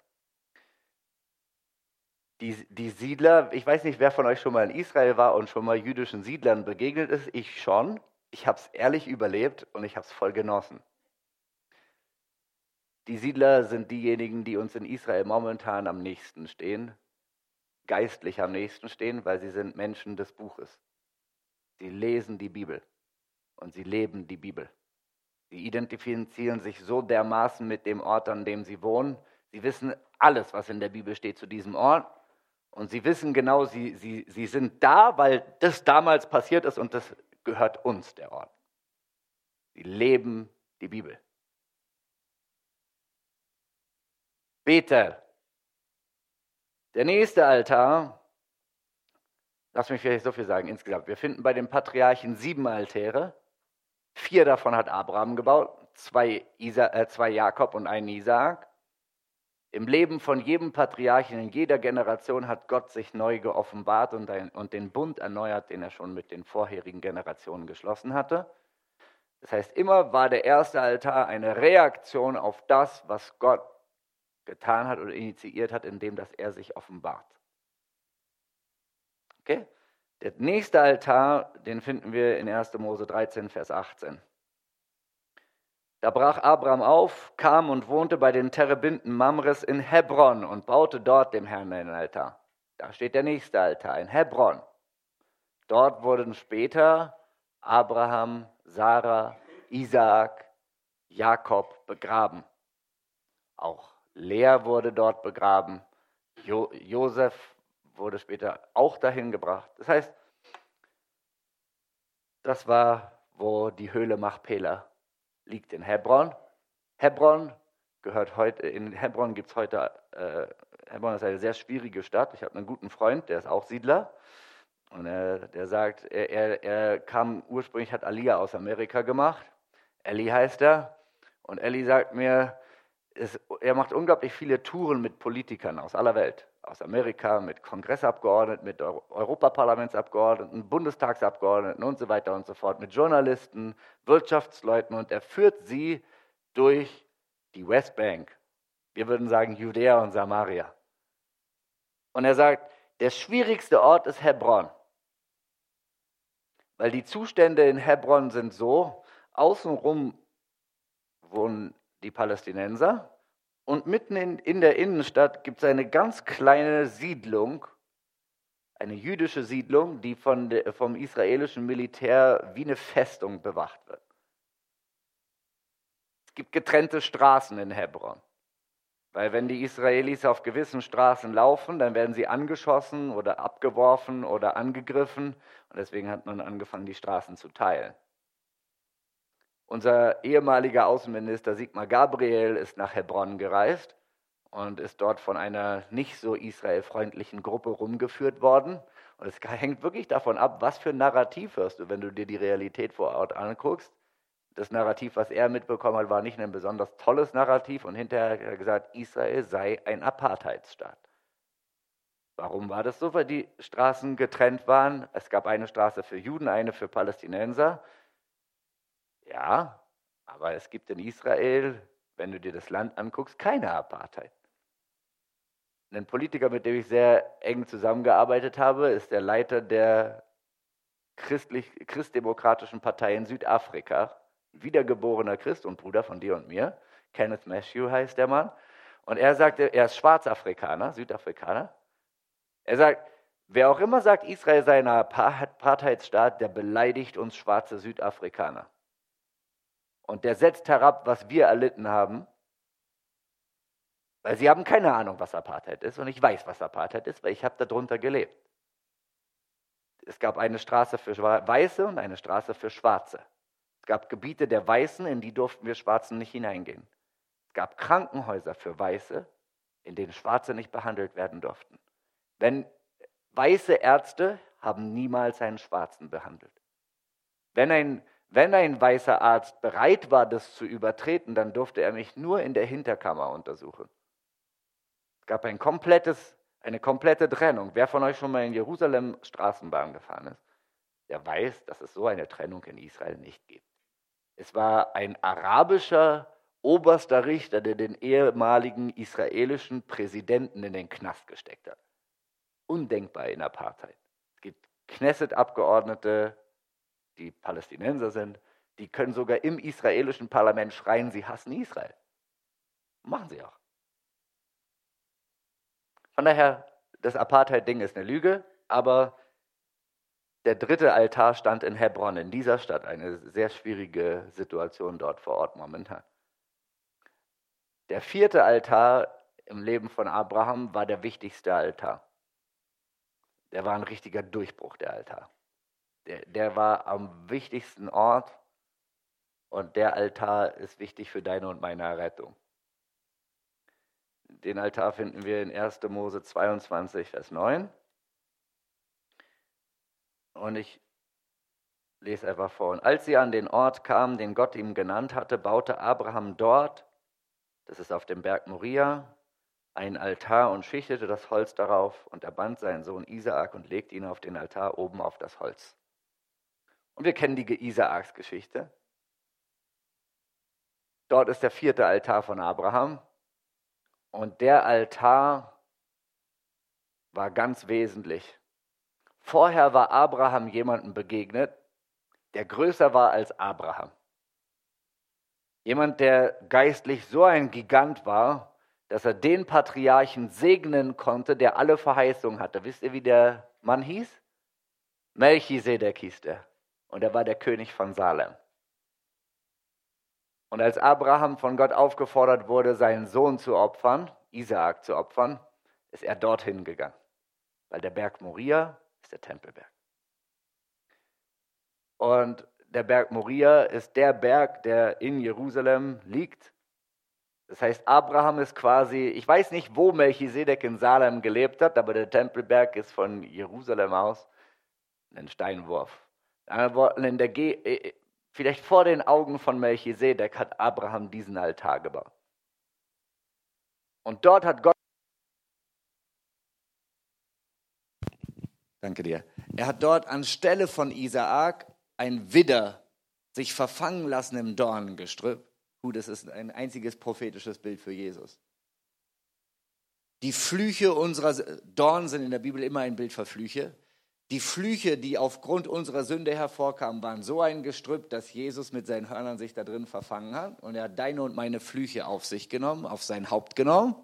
Die, die, Siedler, ich weiß nicht, wer von euch schon mal in Israel war und schon mal jüdischen Siedlern begegnet ist, ich schon. Ich habe es ehrlich überlebt und ich habe es voll genossen. Die Siedler sind diejenigen, die uns in Israel momentan am nächsten stehen geistlich am nächsten stehen, weil sie sind Menschen des Buches. Sie lesen die Bibel und sie leben die Bibel. Sie identifizieren sich so dermaßen mit dem Ort, an dem sie wohnen. Sie wissen alles, was in der Bibel steht zu diesem Ort. Und sie wissen genau, sie, sie, sie sind da, weil das damals passiert ist und das gehört uns, der Ort. Sie leben die Bibel. Bethel, der nächste Altar, lass mich vielleicht so viel sagen insgesamt. Wir finden bei den Patriarchen sieben Altäre. Vier davon hat Abraham gebaut, zwei, Isa, äh, zwei Jakob und einen Isaak. Im Leben von jedem Patriarchen in jeder Generation hat Gott sich neu geoffenbart und, ein, und den Bund erneuert, den er schon mit den vorherigen Generationen geschlossen hatte. Das heißt, immer war der erste Altar eine Reaktion auf das, was Gott getan hat oder initiiert hat, indem dass er sich offenbart. Okay? Der nächste Altar, den finden wir in 1. Mose 13, Vers 18. Da brach Abraham auf, kam und wohnte bei den Terebinden Mamres in Hebron und baute dort dem Herrn einen Altar. Da steht der nächste Altar in Hebron. Dort wurden später Abraham, Sarah, Isaak, Jakob begraben. Auch Lea wurde dort begraben. Jo Josef wurde später auch dahin gebracht. Das heißt, das war, wo die Höhle Machpela liegt in Hebron. Hebron gehört heute, in Hebron gibt es heute, äh, Hebron ist eine sehr schwierige Stadt. Ich habe einen guten Freund, der ist auch Siedler. Und er, der sagt, er, er, er kam ursprünglich, hat Aliyah aus Amerika gemacht. Ellie heißt er. Und Ellie sagt mir, es, er macht unglaublich viele Touren mit Politikern aus aller Welt. Aus Amerika, mit Kongressabgeordneten, mit Europaparlamentsabgeordneten, Bundestagsabgeordneten und so weiter und so fort, mit Journalisten, Wirtschaftsleuten und er führt sie durch die Westbank. Wir würden sagen Judäa und Samaria. Und er sagt, der schwierigste Ort ist Hebron. Weil die Zustände in Hebron sind so, außenrum wohnen die Palästinenser. Und mitten in, in der Innenstadt gibt es eine ganz kleine Siedlung, eine jüdische Siedlung, die von de, vom israelischen Militär wie eine Festung bewacht wird. Es gibt getrennte Straßen in Hebron. Weil wenn die Israelis auf gewissen Straßen laufen, dann werden sie angeschossen oder abgeworfen oder angegriffen. Und deswegen hat man angefangen, die Straßen zu teilen. Unser ehemaliger Außenminister Sigmar Gabriel ist nach Hebron gereist und ist dort von einer nicht so israelfreundlichen Gruppe rumgeführt worden. Und es hängt wirklich davon ab, was für ein Narrativ hörst du, wenn du dir die Realität vor Ort anguckst. Das Narrativ, was er mitbekommen hat, war nicht ein besonders tolles Narrativ und hinterher hat er gesagt, Israel sei ein Apartheidsstaat. Warum war das so? Weil die Straßen getrennt waren. Es gab eine Straße für Juden, eine für Palästinenser. Ja, aber es gibt in Israel, wenn du dir das Land anguckst, keine Apartheid. Ein Politiker, mit dem ich sehr eng zusammengearbeitet habe, ist der Leiter der christlich, christdemokratischen Partei in Südafrika. Wiedergeborener Christ und Bruder von dir und mir. Kenneth Matthew heißt der Mann. Und er sagte, er ist Schwarzafrikaner, Südafrikaner. Er sagt, wer auch immer sagt, Israel sei ein Apartheidsstaat, der beleidigt uns schwarze Südafrikaner. Und der setzt herab, was wir erlitten haben, weil sie haben keine Ahnung, was Apartheid ist. Und ich weiß, was Apartheid ist, weil ich habe darunter gelebt. Es gab eine Straße für Weiße und eine Straße für Schwarze. Es gab Gebiete der Weißen, in die durften wir Schwarzen nicht hineingehen. Es gab Krankenhäuser für Weiße, in denen Schwarze nicht behandelt werden durften. Wenn weiße Ärzte haben niemals einen Schwarzen behandelt. Wenn ein wenn ein weißer Arzt bereit war, das zu übertreten, dann durfte er mich nur in der Hinterkammer untersuchen. Es gab ein komplettes, eine komplette Trennung. Wer von euch schon mal in Jerusalem Straßenbahn gefahren ist, der weiß, dass es so eine Trennung in Israel nicht gibt. Es war ein arabischer oberster Richter, der den ehemaligen israelischen Präsidenten in den Knast gesteckt hat. Undenkbar in Apartheid. Es gibt Knesset-Abgeordnete, die Palästinenser sind, die können sogar im israelischen Parlament schreien, sie hassen Israel. Machen sie auch. Von daher, das Apartheid-Ding ist eine Lüge, aber der dritte Altar stand in Hebron, in dieser Stadt. Eine sehr schwierige Situation dort vor Ort momentan. Der vierte Altar im Leben von Abraham war der wichtigste Altar. Der war ein richtiger Durchbruch, der Altar der, war am wichtigsten Ort und der Altar ist wichtig für deine und meine Errettung. Den Altar finden wir in 1. Mose 22, Vers 9. Und ich lese einfach vor. Und als sie an den Ort kamen, den Gott ihm genannt hatte, baute Abraham dort, das ist auf dem Berg Moria, einen Altar und schichtete das Holz darauf und er band seinen Sohn Isaak und legte ihn auf den Altar oben auf das Holz. Und wir kennen die Isaaks Geschichte. Dort ist der vierte Altar von Abraham. Und der Altar war ganz wesentlich. Vorher war Abraham jemandem begegnet, der größer war als Abraham. Jemand, der geistlich so ein Gigant war, dass er den Patriarchen segnen konnte, der alle Verheißungen hatte. Wisst ihr, wie der Mann hieß? Melchisedek hieß der und er war der König von Salem. Und als Abraham von Gott aufgefordert wurde, seinen Sohn zu opfern, Isaak zu opfern, ist er dorthin gegangen, weil der Berg Moria ist der Tempelberg. Und der Berg Moria ist der Berg, der in Jerusalem liegt. Das heißt, Abraham ist quasi, ich weiß nicht, wo Melchisedek in Salem gelebt hat, aber der Tempelberg ist von Jerusalem aus ein Steinwurf Ge äh, äh, vielleicht vor den Augen von Melchisedek hat Abraham diesen Altar gebaut. Und dort hat Gott. Danke dir. Er hat dort anstelle von Isaak ein Widder sich verfangen lassen im Dornengestrüpp. Gut, das ist ein einziges prophetisches Bild für Jesus. Die Flüche unserer Dornen sind in der Bibel immer ein Bild für Flüche. Die Flüche, die aufgrund unserer Sünde hervorkamen, waren so ein Gestrüpp, dass Jesus mit seinen Hörnern sich da drin verfangen hat. Und er hat deine und meine Flüche auf sich genommen, auf sein Haupt genommen.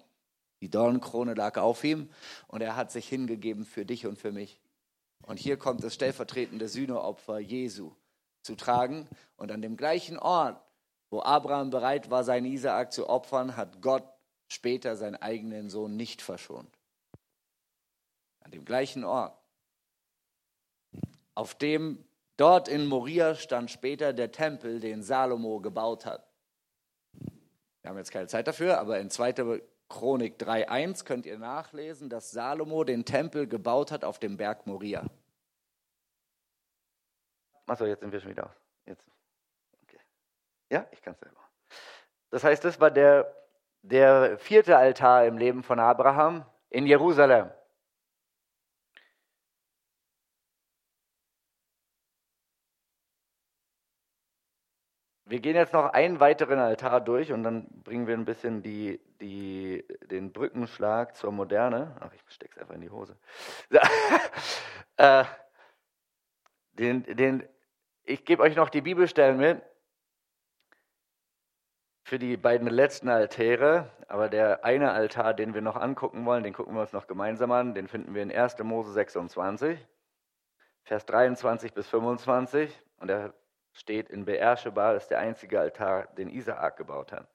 Die Dornenkrone lag auf ihm und er hat sich hingegeben für dich und für mich. Und hier kommt das stellvertretende Sühneopfer Jesu zu tragen. Und an dem gleichen Ort, wo Abraham bereit war, seinen Isaak zu opfern, hat Gott später seinen eigenen Sohn nicht verschont. An dem gleichen Ort auf dem Dort in Moria stand später der Tempel, den Salomo gebaut hat. Wir haben jetzt keine Zeit dafür, aber in 2. Chronik 3.1 könnt ihr nachlesen, dass Salomo den Tempel gebaut hat auf dem Berg Moria. Achso, jetzt sind wir schon wieder auf. Jetzt. Okay. Ja, ich kann es selber. Das heißt, das war der, der vierte Altar im Leben von Abraham in Jerusalem. Wir gehen jetzt noch einen weiteren Altar durch und dann bringen wir ein bisschen die, die, den Brückenschlag zur Moderne. Ach, ich stecke es einfach in die Hose. äh, den, den, ich gebe euch noch die Bibelstellen mit für die beiden letzten Altäre. Aber der eine Altar, den wir noch angucken wollen, den gucken wir uns noch gemeinsam an. Den finden wir in 1. Mose 26, Vers 23 bis 25. Und der steht in Beersheba, das ist der einzige Altar, den Isaak gebaut hat.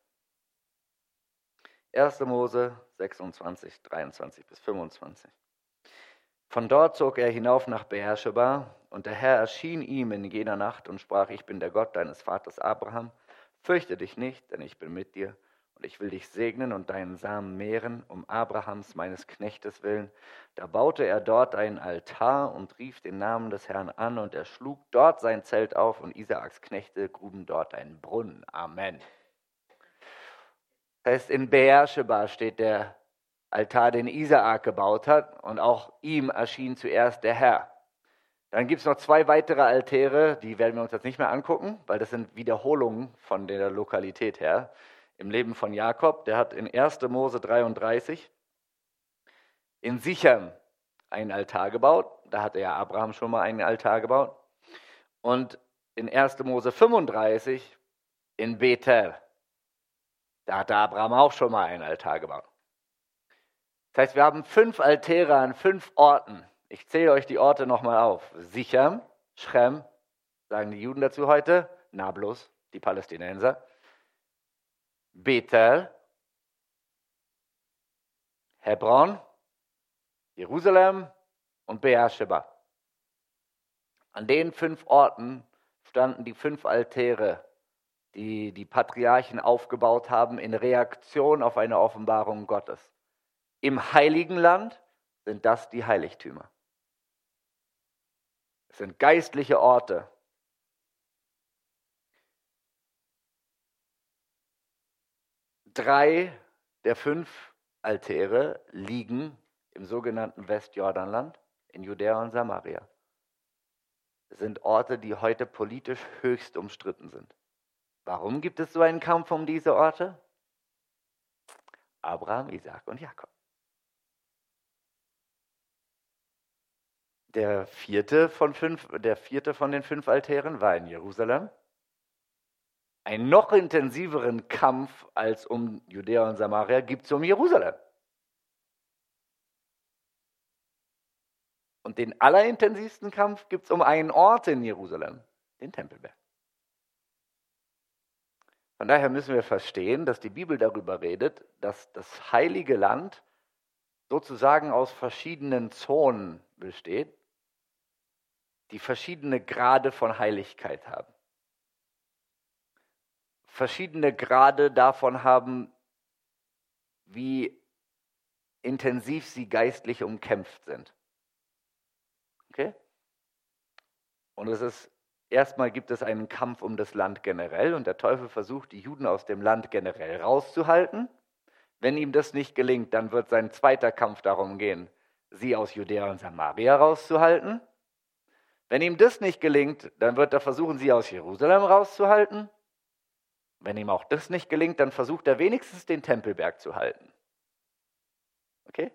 1. Mose 26, 23 bis 25. Von dort zog er hinauf nach Beersheba, und der Herr erschien ihm in jener Nacht und sprach, ich bin der Gott deines Vaters Abraham, fürchte dich nicht, denn ich bin mit dir und ich will dich segnen und deinen Samen mehren, um Abrahams, meines Knechtes willen. Da baute er dort einen Altar und rief den Namen des Herrn an, und er schlug dort sein Zelt auf, und Isaaks Knechte gruben dort einen Brunnen. Amen. Das heißt, in Beersheba steht der Altar, den Isaak gebaut hat, und auch ihm erschien zuerst der Herr. Dann gibt es noch zwei weitere Altäre, die werden wir uns jetzt nicht mehr angucken, weil das sind Wiederholungen von der Lokalität her im Leben von Jakob. Der hat in 1. Mose 33 in Sichem einen Altar gebaut. Da hatte ja Abraham schon mal einen Altar gebaut. Und in 1. Mose 35 in Bethel. Da hatte Abraham auch schon mal einen Altar gebaut. Das heißt, wir haben fünf Altäre an fünf Orten. Ich zähle euch die Orte nochmal auf. Sichem, Schrem, sagen die Juden dazu heute, Nablus, die Palästinenser. Bethel, Hebron, Jerusalem und Beersheba. An den fünf Orten standen die fünf Altäre, die die Patriarchen aufgebaut haben in Reaktion auf eine Offenbarung Gottes. Im heiligen Land sind das die Heiligtümer. Es sind geistliche Orte, Drei der fünf Altäre liegen im sogenannten Westjordanland, in Judäa und Samaria. Es sind Orte, die heute politisch höchst umstritten sind. Warum gibt es so einen Kampf um diese Orte? Abraham, Isaac und Jakob. Der vierte von, fünf, der vierte von den fünf Altären war in Jerusalem einen noch intensiveren Kampf als um Judäa und Samaria gibt es um Jerusalem. Und den allerintensivsten Kampf gibt es um einen Ort in Jerusalem, den Tempelberg. Von daher müssen wir verstehen, dass die Bibel darüber redet, dass das heilige Land sozusagen aus verschiedenen Zonen besteht, die verschiedene Grade von Heiligkeit haben verschiedene Grade davon haben, wie intensiv sie geistlich umkämpft sind. Okay? Und es ist, erstmal gibt es einen Kampf um das Land generell und der Teufel versucht, die Juden aus dem Land generell rauszuhalten. Wenn ihm das nicht gelingt, dann wird sein zweiter Kampf darum gehen, sie aus Judäa und Samaria rauszuhalten. Wenn ihm das nicht gelingt, dann wird er versuchen, sie aus Jerusalem rauszuhalten. Wenn ihm auch das nicht gelingt, dann versucht er wenigstens den Tempelberg zu halten. Okay?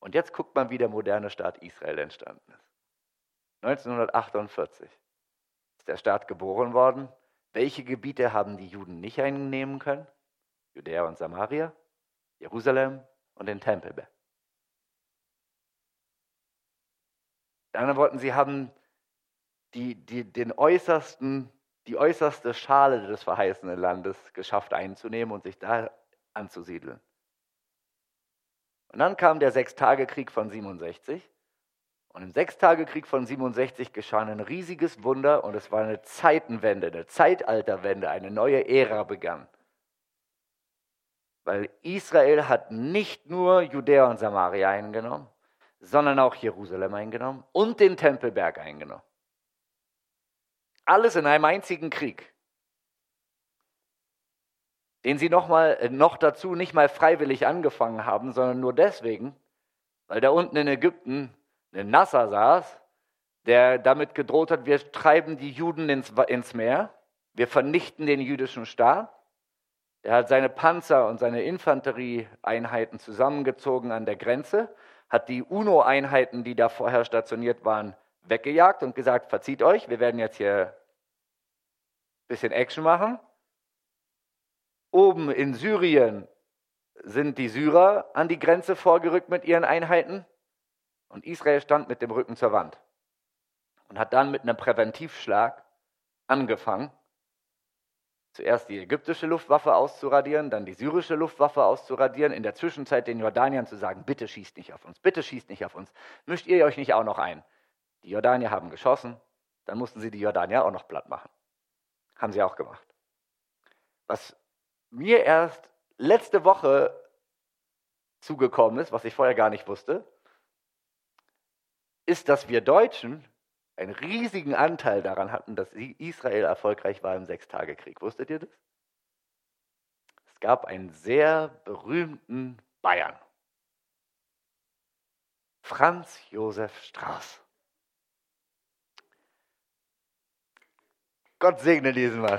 Und jetzt guckt man, wie der moderne Staat Israel entstanden ist. 1948 ist der Staat geboren worden. Welche Gebiete haben die Juden nicht einnehmen können? Judäa und Samaria, Jerusalem und den Tempelberg. Die anderen sie haben die, die, den äußersten die äußerste Schale des verheißenen Landes geschafft einzunehmen und sich da anzusiedeln. Und dann kam der Sechstagekrieg von 67 Und im Sechstagekrieg von 67 geschah ein riesiges Wunder und es war eine Zeitenwende, eine Zeitalterwende, eine neue Ära begann. Weil Israel hat nicht nur Judäa und Samaria eingenommen, sondern auch Jerusalem eingenommen und den Tempelberg eingenommen. Alles in einem einzigen Krieg, den sie noch, mal, äh, noch dazu nicht mal freiwillig angefangen haben, sondern nur deswegen, weil da unten in Ägypten ein Nasser saß, der damit gedroht hat, wir treiben die Juden ins, ins Meer, wir vernichten den jüdischen Staat. Er hat seine Panzer und seine Infanterieeinheiten zusammengezogen an der Grenze, hat die UNO-Einheiten, die da vorher stationiert waren, weggejagt und gesagt, verzieht euch, wir werden jetzt hier ein bisschen Action machen. Oben in Syrien sind die Syrer an die Grenze vorgerückt mit ihren Einheiten und Israel stand mit dem Rücken zur Wand und hat dann mit einem Präventivschlag angefangen, zuerst die ägyptische Luftwaffe auszuradieren, dann die syrische Luftwaffe auszuradieren, in der Zwischenzeit den Jordaniern zu sagen, bitte schießt nicht auf uns, bitte schießt nicht auf uns, mischt ihr euch nicht auch noch ein. Die Jordanier haben geschossen, dann mussten sie die Jordanier auch noch platt machen. Haben sie auch gemacht. Was mir erst letzte Woche zugekommen ist, was ich vorher gar nicht wusste, ist, dass wir Deutschen einen riesigen Anteil daran hatten, dass Israel erfolgreich war im Sechstagekrieg. Wusstet ihr das? Es gab einen sehr berühmten Bayern, Franz Josef Strauß. Gott segne diesen Mann.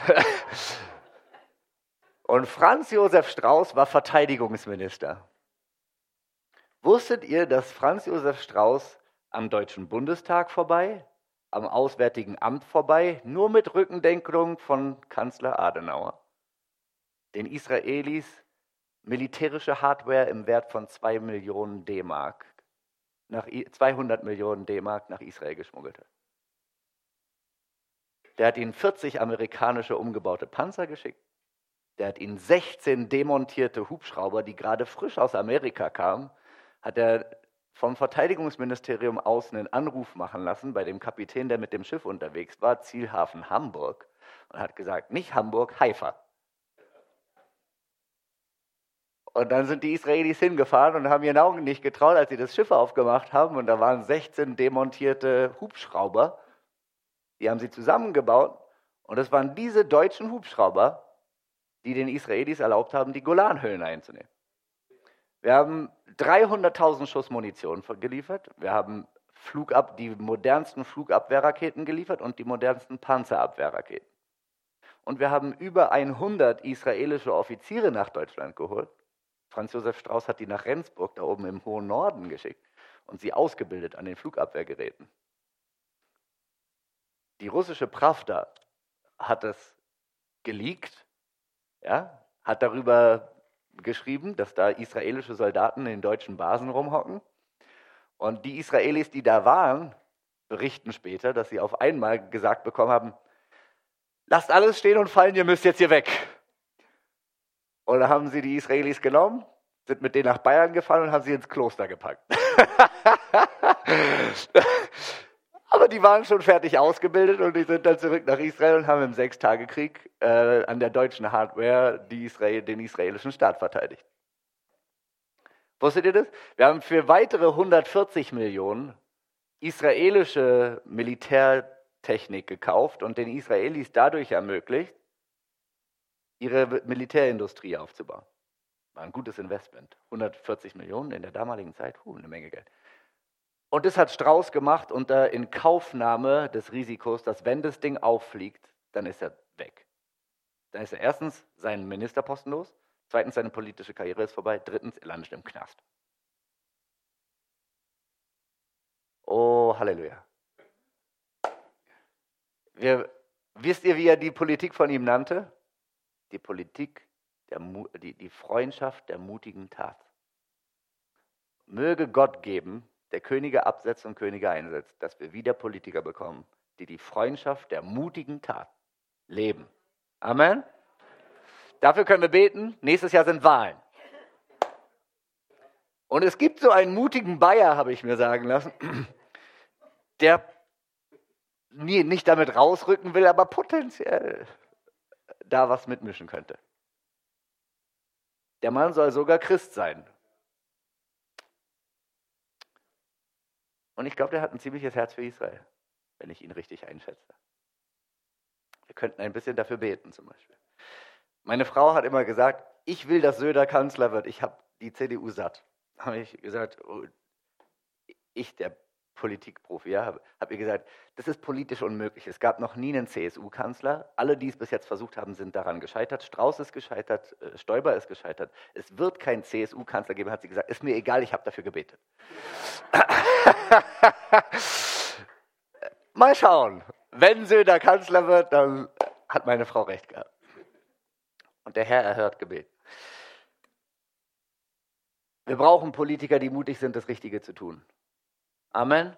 Und Franz Josef Strauß war Verteidigungsminister. Wusstet ihr, dass Franz Josef Strauß am Deutschen Bundestag vorbei, am Auswärtigen Amt vorbei, nur mit Rückendenkung von Kanzler Adenauer. Den Israelis militärische Hardware im Wert von 2 Millionen D-Mark, nach 200 Millionen D-Mark nach Israel geschmuggelt hat. Der hat ihnen 40 amerikanische umgebaute Panzer geschickt. Der hat ihnen 16 demontierte Hubschrauber, die gerade frisch aus Amerika kamen, hat er vom Verteidigungsministerium aus einen Anruf machen lassen bei dem Kapitän, der mit dem Schiff unterwegs war, Zielhafen Hamburg, und hat gesagt, nicht Hamburg, Haifa. Und dann sind die Israelis hingefahren und haben ihren Augen nicht getraut, als sie das Schiff aufgemacht haben. Und da waren 16 demontierte Hubschrauber. Die haben sie zusammengebaut. Und es waren diese deutschen Hubschrauber, die den Israelis erlaubt haben, die Golanhöhlen einzunehmen. Wir haben 300.000 Schuss Munition geliefert. Wir haben Flugab die modernsten Flugabwehrraketen geliefert und die modernsten Panzerabwehrraketen. Und wir haben über 100 israelische Offiziere nach Deutschland geholt. Franz Josef Strauß hat die nach Rendsburg, da oben im hohen Norden, geschickt und sie ausgebildet an den Flugabwehrgeräten. Die russische Pravda hat es geleakt, ja, hat darüber geschrieben, dass da israelische Soldaten in deutschen Basen rumhocken. Und die Israelis, die da waren, berichten später, dass sie auf einmal gesagt bekommen haben, lasst alles stehen und fallen, ihr müsst jetzt hier weg. Und dann haben sie die Israelis genommen, sind mit denen nach Bayern gefahren und haben sie ins Kloster gepackt. Aber die waren schon fertig ausgebildet und die sind dann zurück nach Israel und haben im Sechstagekrieg äh, an der deutschen Hardware Israel, den israelischen Staat verteidigt. Wusstet ihr das? Wir haben für weitere 140 Millionen israelische Militärtechnik gekauft und den Israelis dadurch ermöglicht, ihre Militärindustrie aufzubauen. War ein gutes Investment. 140 Millionen in der damaligen Zeit, huh, eine Menge Geld. Und das hat Strauß gemacht unter Inkaufnahme des Risikos, dass wenn das Ding auffliegt, dann ist er weg. Dann ist er erstens seinen Ministerposten los, zweitens seine politische Karriere ist vorbei, drittens er landet im Knast. Oh, Halleluja. Wir, wisst ihr, wie er die Politik von ihm nannte? Die Politik, der, die, die Freundschaft der mutigen Tat. Möge Gott geben, der Könige absetzt und Könige einsetzt, dass wir wieder Politiker bekommen, die die Freundschaft der mutigen Tat leben. Amen. Dafür können wir beten. Nächstes Jahr sind Wahlen. Und es gibt so einen mutigen Bayer, habe ich mir sagen lassen, der nie, nicht damit rausrücken will, aber potenziell da was mitmischen könnte. Der Mann soll sogar Christ sein. Und ich glaube, der hat ein ziemliches Herz für Israel, wenn ich ihn richtig einschätze. Wir könnten ein bisschen dafür beten zum Beispiel. Meine Frau hat immer gesagt, ich will, dass Söder Kanzler wird. Ich habe die CDU satt. Habe ich gesagt, oh, ich, der Politikprofi, ja, habe hab ihr gesagt, das ist politisch unmöglich. Es gab noch nie einen CSU-Kanzler. Alle, die es bis jetzt versucht haben, sind daran gescheitert. Strauß ist gescheitert, äh, Stoiber ist gescheitert. Es wird keinen CSU-Kanzler geben, hat sie gesagt. Ist mir egal, ich habe dafür gebetet. Mal schauen. Wenn Söder Kanzler wird, dann hat meine Frau recht gehabt. Und der Herr erhört Gebet. Wir brauchen Politiker, die mutig sind, das Richtige zu tun. Amen.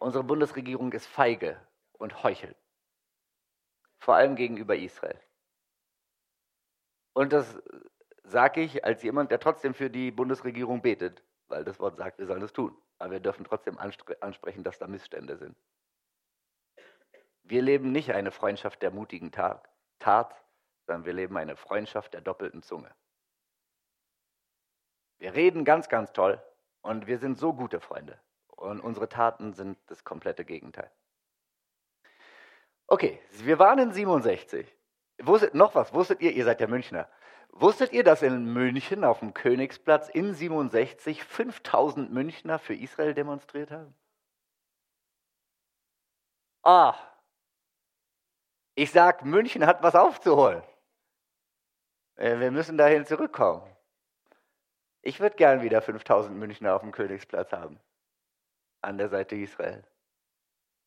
Unsere Bundesregierung ist feige und heuchelt. Vor allem gegenüber Israel. Und das sage ich als jemand, der trotzdem für die Bundesregierung betet, weil das Wort sagt, wir sollen es tun. Aber wir dürfen trotzdem ansprechen, dass da Missstände sind. Wir leben nicht eine Freundschaft der mutigen Tat, sondern wir leben eine Freundschaft der doppelten Zunge. Wir reden ganz, ganz toll und wir sind so gute Freunde. Und unsere Taten sind das komplette Gegenteil. Okay, wir waren in 67. Wusstet, noch was, wusstet ihr, ihr seid ja Münchner, wusstet ihr, dass in München auf dem Königsplatz in 67 5000 Münchner für Israel demonstriert haben? Ah, ich sag, München hat was aufzuholen. Äh, wir müssen dahin zurückkommen. Ich würde gern wieder 5000 Münchner auf dem Königsplatz haben an der Seite Israel.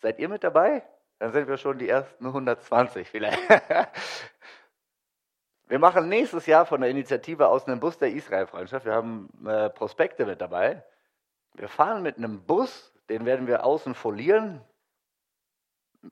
Seid ihr mit dabei? Dann sind wir schon die ersten 120 vielleicht. Wir machen nächstes Jahr von der Initiative aus einen Bus der Israel-Freundschaft. Wir haben äh, Prospekte mit dabei. Wir fahren mit einem Bus, den werden wir außen folieren.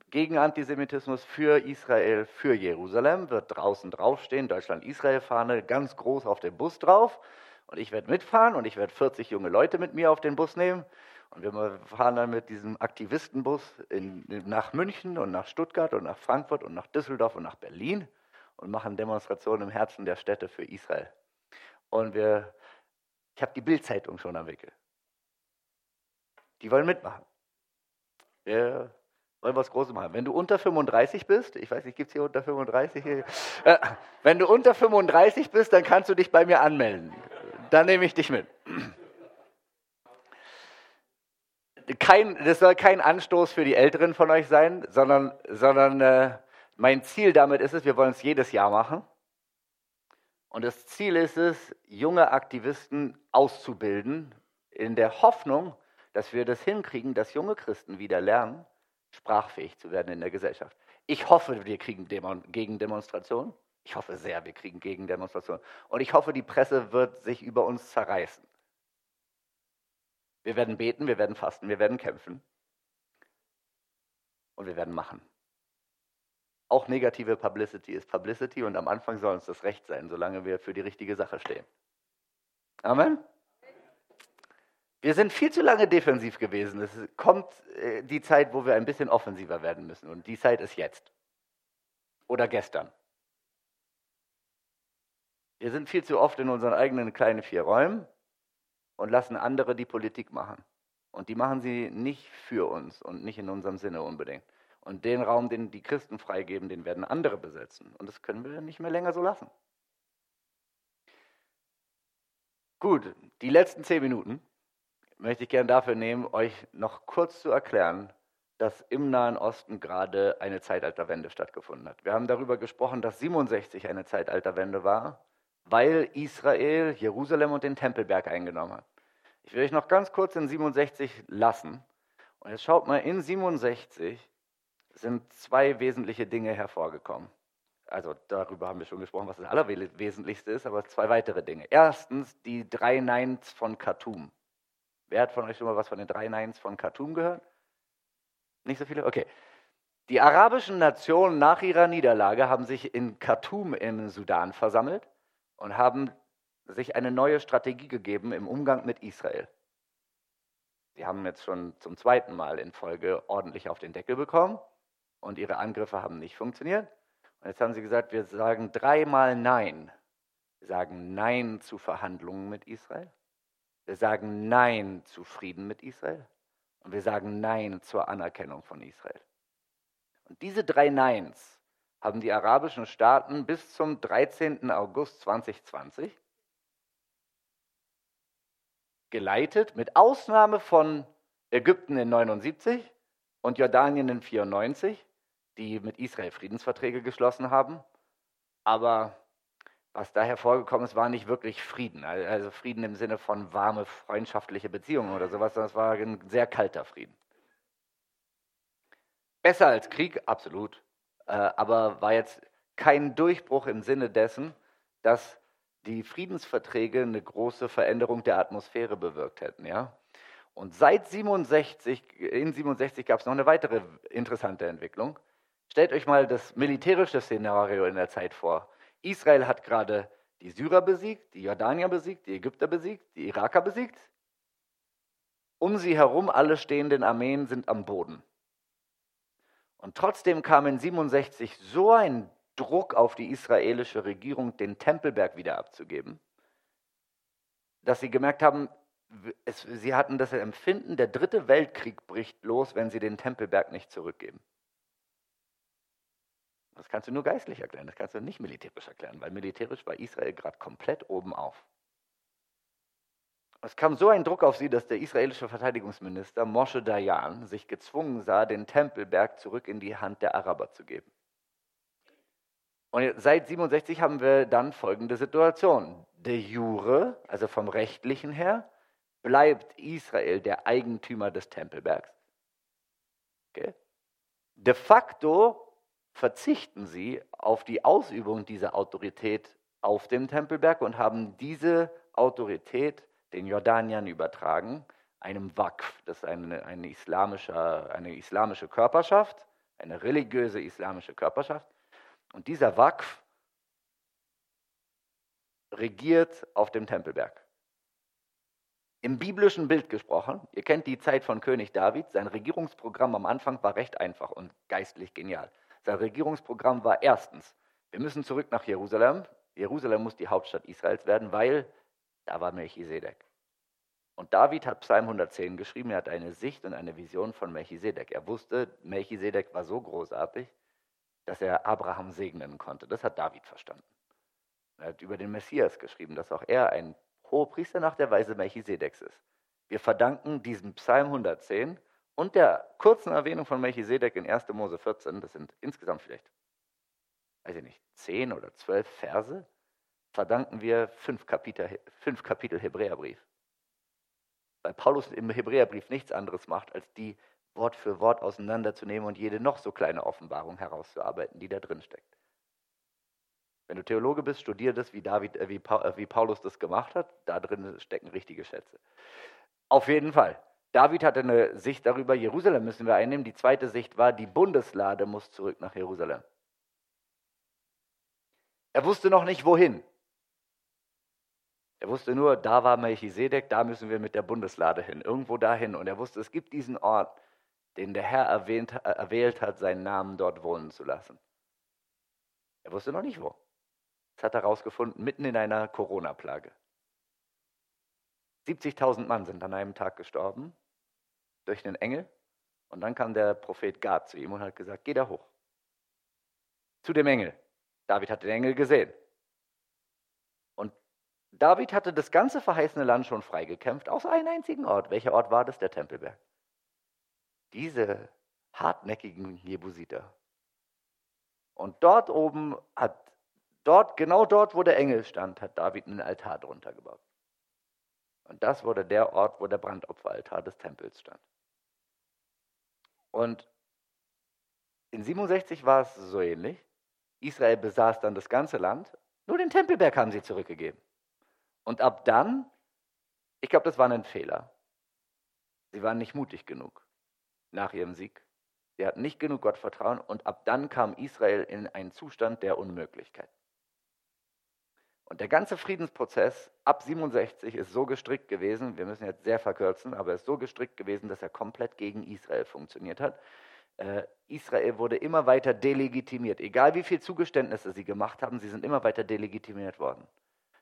Gegen Antisemitismus für Israel, für Jerusalem, wird draußen draufstehen, Deutschland-Israel-Fahne, ganz groß auf dem Bus drauf. Und ich werde mitfahren und ich werde 40 junge Leute mit mir auf den Bus nehmen. Und wir fahren dann mit diesem Aktivistenbus in, nach München und nach Stuttgart und nach Frankfurt und nach Düsseldorf und nach Berlin und machen Demonstrationen im Herzen der Städte für Israel. Und wir, ich habe die Bildzeitung schon am Wickel. Die wollen mitmachen. Wir wollen was Großes machen. Wenn du unter 35 bist, ich weiß nicht, gibt es hier unter 35? Äh, wenn du unter 35 bist, dann kannst du dich bei mir anmelden. Dann nehme ich dich mit kein, das soll kein Anstoß für die Älteren von euch sein, sondern, sondern äh, mein Ziel damit ist es, wir wollen es jedes Jahr machen. Und das Ziel ist es, junge Aktivisten auszubilden, in der Hoffnung, dass wir das hinkriegen, dass junge Christen wieder lernen, sprachfähig zu werden in der Gesellschaft. Ich hoffe, wir kriegen Demon Gegendemonstrationen. Ich hoffe sehr, wir kriegen Gegendemonstrationen. Und ich hoffe, die Presse wird sich über uns zerreißen. Wir werden beten, wir werden fasten, wir werden kämpfen. Und wir werden machen. Auch negative Publicity ist Publicity und am Anfang soll uns das Recht sein, solange wir für die richtige Sache stehen. Amen. Wir sind viel zu lange defensiv gewesen. Es kommt äh, die Zeit, wo wir ein bisschen offensiver werden müssen. Und die Zeit ist jetzt. Oder gestern. Wir sind viel zu oft in unseren eigenen kleinen vier Räumen und lassen andere die Politik machen. Und die machen sie nicht für uns und nicht in unserem Sinne unbedingt. Und den Raum, den die Christen freigeben, den werden andere besetzen. Und das können wir nicht mehr länger so lassen. Gut, die letzten zehn Minuten möchte ich gerne dafür nehmen, euch noch kurz zu erklären, dass im Nahen Osten gerade eine Zeitalterwende stattgefunden hat. Wir haben darüber gesprochen, dass 67 eine Zeitalterwende war, weil Israel Jerusalem und den Tempelberg eingenommen hat. Ich will euch noch ganz kurz in 67 lassen. Und jetzt schaut mal, in 67 sind zwei wesentliche Dinge hervorgekommen. Also darüber haben wir schon gesprochen, was das Allerwesentlichste ist, aber zwei weitere Dinge. Erstens die drei Neins von Khartoum. Wer hat von euch schon mal was von den drei Neins von Khartoum gehört? Nicht so viele? Okay. Die arabischen Nationen nach ihrer Niederlage haben sich in Khartoum im Sudan versammelt und haben sich eine neue Strategie gegeben im Umgang mit Israel. Sie haben jetzt schon zum zweiten Mal in Folge ordentlich auf den Deckel bekommen und ihre Angriffe haben nicht funktioniert. Und jetzt haben sie gesagt, wir sagen dreimal Nein. Wir sagen Nein zu Verhandlungen mit Israel. Wir sagen Nein zu Frieden mit Israel. Und wir sagen Nein zur Anerkennung von Israel. Und diese drei Neins haben die arabischen Staaten bis zum 13. August 2020 geleitet, mit Ausnahme von Ägypten in 79 und Jordanien in 94, die mit Israel Friedensverträge geschlossen haben. Aber was da hervorgekommen ist, war nicht wirklich Frieden. Also Frieden im Sinne von warme, freundschaftliche Beziehungen oder sowas, sondern es war ein sehr kalter Frieden. Besser als Krieg, absolut. Äh, aber war jetzt kein Durchbruch im Sinne dessen, dass die Friedensverträge eine große Veränderung der Atmosphäre bewirkt hätten. Ja? Und seit 67, in 67 gab es noch eine weitere interessante Entwicklung. Stellt euch mal das militärische Szenario in der Zeit vor. Israel hat gerade die Syrer besiegt, die Jordanier besiegt, die Ägypter besiegt, die Iraker besiegt. Um sie herum alle stehenden Armeen sind am Boden. Und trotzdem kam in 67 so ein Druck auf die israelische Regierung, den Tempelberg wieder abzugeben, dass sie gemerkt haben, es, sie hatten das Empfinden, der dritte Weltkrieg bricht los, wenn sie den Tempelberg nicht zurückgeben. Das kannst du nur geistlich erklären, das kannst du nicht militärisch erklären, weil militärisch war Israel gerade komplett oben auf. Es kam so ein Druck auf sie, dass der israelische Verteidigungsminister Moshe Dayan sich gezwungen sah, den Tempelberg zurück in die Hand der Araber zu geben. Und seit 67 haben wir dann folgende Situation. De jure, also vom rechtlichen her, bleibt Israel der Eigentümer des Tempelbergs. Okay. De facto verzichten sie auf die Ausübung dieser Autorität auf dem Tempelberg und haben diese Autorität den Jordaniern übertragen, einem Waqf, das ist eine, eine, islamische, eine islamische Körperschaft, eine religiöse islamische Körperschaft. Und dieser Waqf regiert auf dem Tempelberg. Im biblischen Bild gesprochen, ihr kennt die Zeit von König David, sein Regierungsprogramm am Anfang war recht einfach und geistlich genial. Sein Regierungsprogramm war erstens, wir müssen zurück nach Jerusalem. Jerusalem muss die Hauptstadt Israels werden, weil da war Melchisedek. Und David hat Psalm 110 geschrieben, er hat eine Sicht und eine Vision von Melchisedek. Er wusste, Melchisedek war so großartig, dass er Abraham segnen konnte. Das hat David verstanden. Er hat über den Messias geschrieben, dass auch er ein Hohepriester nach der Weise Melchisedeks ist. Wir verdanken diesem Psalm 110 und der kurzen Erwähnung von Melchisedek in 1. Mose 14, das sind insgesamt vielleicht, weiß ich nicht, zehn oder zwölf Verse, verdanken wir fünf Kapitel, fünf Kapitel Hebräerbrief. Weil Paulus im Hebräerbrief nichts anderes macht, als die Wort für Wort auseinanderzunehmen und jede noch so kleine Offenbarung herauszuarbeiten, die da drin steckt. Wenn du Theologe bist, studier das, wie, David, äh, äh, wie Paulus das gemacht hat. Da drin stecken richtige Schätze. Auf jeden Fall. David hatte eine Sicht darüber, Jerusalem müssen wir einnehmen. Die zweite Sicht war, die Bundeslade muss zurück nach Jerusalem. Er wusste noch nicht, wohin. Er wusste nur, da war Melchisedek, da müssen wir mit der Bundeslade hin, irgendwo dahin. Und er wusste, es gibt diesen Ort, den der Herr erwähnt, äh, erwählt hat, seinen Namen dort wohnen zu lassen. Er wusste noch nicht wo. Das hat er herausgefunden, mitten in einer Corona-Plage. 70.000 Mann sind an einem Tag gestorben durch einen Engel. Und dann kam der Prophet Gad zu ihm und hat gesagt, geh da hoch. Zu dem Engel. David hat den Engel gesehen. David hatte das ganze verheißene Land schon freigekämpft, außer einen einzigen Ort. Welcher Ort war das? Der Tempelberg. Diese hartnäckigen Jebusiter. Und dort oben hat, dort, genau dort, wo der Engel stand, hat David einen Altar drunter gebaut. Und das wurde der Ort, wo der Brandopferaltar des Tempels stand. Und in 67 war es so ähnlich. Israel besaß dann das ganze Land, nur den Tempelberg haben sie zurückgegeben. Und ab dann, ich glaube, das war ein Fehler. Sie waren nicht mutig genug nach ihrem Sieg. Sie hatten nicht genug Gottvertrauen und ab dann kam Israel in einen Zustand der Unmöglichkeit. Und der ganze Friedensprozess ab 67 ist so gestrickt gewesen, wir müssen jetzt sehr verkürzen, aber er ist so gestrickt gewesen, dass er komplett gegen Israel funktioniert hat. Äh, Israel wurde immer weiter delegitimiert. Egal wie viele Zugeständnisse sie gemacht haben, sie sind immer weiter delegitimiert worden.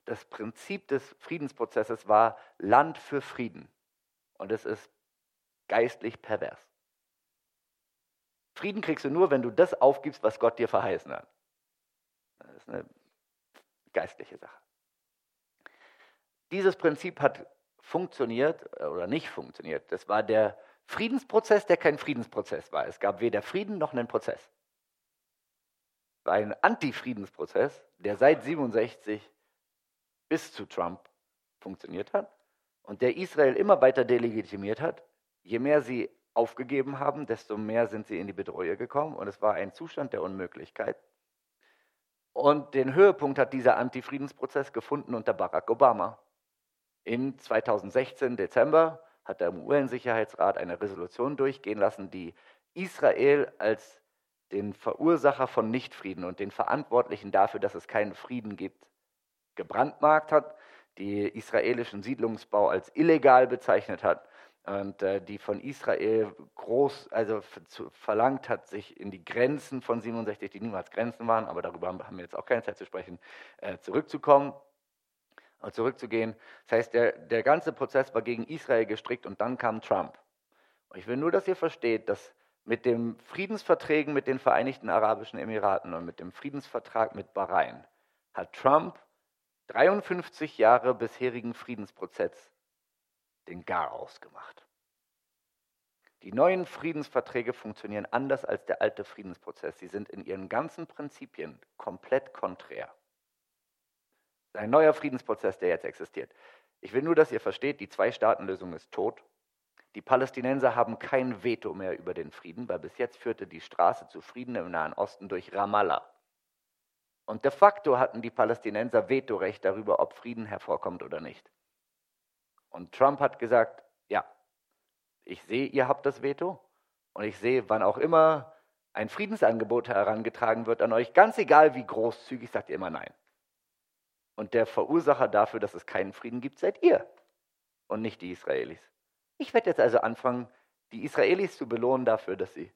Das Prinzip des Friedensprozesses war Land für Frieden. Und es ist geistlich pervers. Frieden kriegst du nur, wenn du das aufgibst, was Gott dir verheißen hat. Das ist eine geistliche Sache. Dieses Prinzip hat funktioniert oder nicht funktioniert. Das war der Friedensprozess, der kein Friedensprozess war. Es gab weder Frieden noch einen Prozess. Es war ein Antifriedensprozess, der seit 67 bis zu Trump funktioniert hat und der Israel immer weiter delegitimiert hat. Je mehr sie aufgegeben haben, desto mehr sind sie in die Bedrohung gekommen und es war ein Zustand der Unmöglichkeit. Und den Höhepunkt hat dieser Antifriedensprozess gefunden unter Barack Obama. In 2016 Dezember hat der UN-Sicherheitsrat eine Resolution durchgehen lassen, die Israel als den Verursacher von Nichtfrieden und den Verantwortlichen dafür, dass es keinen Frieden gibt, gebrandmarkt hat, die israelischen Siedlungsbau als illegal bezeichnet hat und äh, die von Israel groß, also zu, verlangt hat, sich in die Grenzen von 67, die niemals Grenzen waren, aber darüber haben wir jetzt auch keine Zeit zu sprechen, äh, zurückzukommen und zurückzugehen. Das heißt, der, der ganze Prozess war gegen Israel gestrickt und dann kam Trump. Und ich will nur, dass ihr versteht, dass mit den Friedensverträgen mit den Vereinigten Arabischen Emiraten und mit dem Friedensvertrag mit Bahrain hat Trump 53 Jahre bisherigen Friedensprozess den Garaus gemacht. Die neuen Friedensverträge funktionieren anders als der alte Friedensprozess. Sie sind in ihren ganzen Prinzipien komplett konträr. Ein neuer Friedensprozess, der jetzt existiert. Ich will nur, dass ihr versteht, die Zwei-Staaten-Lösung ist tot. Die Palästinenser haben kein Veto mehr über den Frieden, weil bis jetzt führte die Straße zu Frieden im Nahen Osten durch Ramallah. Und de facto hatten die Palästinenser Vetorecht darüber, ob Frieden hervorkommt oder nicht. Und Trump hat gesagt, ja, ich sehe, ihr habt das Veto und ich sehe, wann auch immer ein Friedensangebot herangetragen wird an euch, ganz egal wie großzügig, sagt ihr immer nein. Und der Verursacher dafür, dass es keinen Frieden gibt, seid ihr und nicht die Israelis. Ich werde jetzt also anfangen, die Israelis zu belohnen dafür, dass sie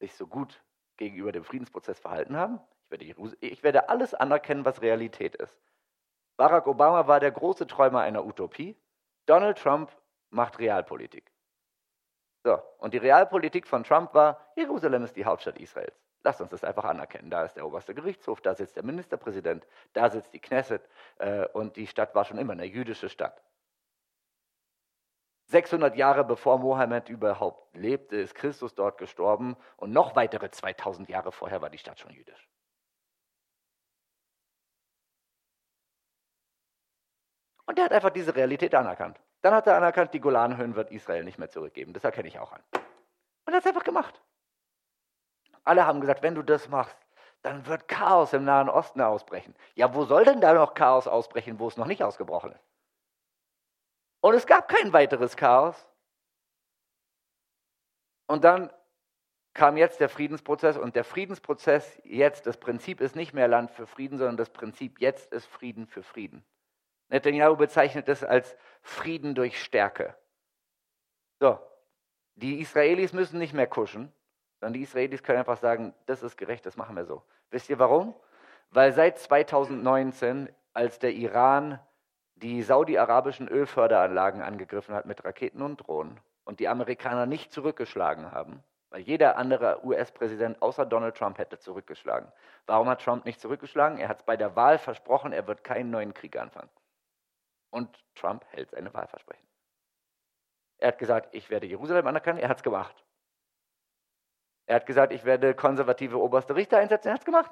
sich so gut gegenüber dem Friedensprozess verhalten haben. Ich werde, ich werde alles anerkennen, was Realität ist. Barack Obama war der große Träumer einer Utopie. Donald Trump macht Realpolitik. So, und die Realpolitik von Trump war, Jerusalem ist die Hauptstadt Israels. Lasst uns das einfach anerkennen. Da ist der oberste Gerichtshof, da sitzt der Ministerpräsident, da sitzt die Knesset äh, und die Stadt war schon immer eine jüdische Stadt. 600 Jahre bevor Mohammed überhaupt lebte, ist Christus dort gestorben und noch weitere 2000 Jahre vorher war die Stadt schon jüdisch. Und er hat einfach diese Realität anerkannt. Dann hat er anerkannt, die Golanhöhen wird Israel nicht mehr zurückgeben. Das erkenne ich auch an. Und er hat es einfach gemacht. Alle haben gesagt, wenn du das machst, dann wird Chaos im Nahen Osten ausbrechen. Ja, wo soll denn da noch Chaos ausbrechen, wo es noch nicht ausgebrochen ist? Und es gab kein weiteres Chaos. Und dann kam jetzt der Friedensprozess und der Friedensprozess jetzt, das Prinzip ist nicht mehr Land für Frieden, sondern das Prinzip jetzt ist Frieden für Frieden. Netanyahu bezeichnet es als Frieden durch Stärke. So, die Israelis müssen nicht mehr kuschen, sondern die Israelis können einfach sagen, das ist gerecht, das machen wir so. Wisst ihr warum? Weil seit 2019, als der Iran die saudi-arabischen Ölförderanlagen angegriffen hat mit Raketen und Drohnen und die Amerikaner nicht zurückgeschlagen haben, weil jeder andere US-Präsident außer Donald Trump hätte zurückgeschlagen. Warum hat Trump nicht zurückgeschlagen? Er hat es bei der Wahl versprochen, er wird keinen neuen Krieg anfangen. Und Trump hält seine Wahlversprechen. Er hat gesagt, ich werde Jerusalem anerkennen, er hat es gemacht. Er hat gesagt, ich werde konservative oberste Richter einsetzen. Er hat es gemacht.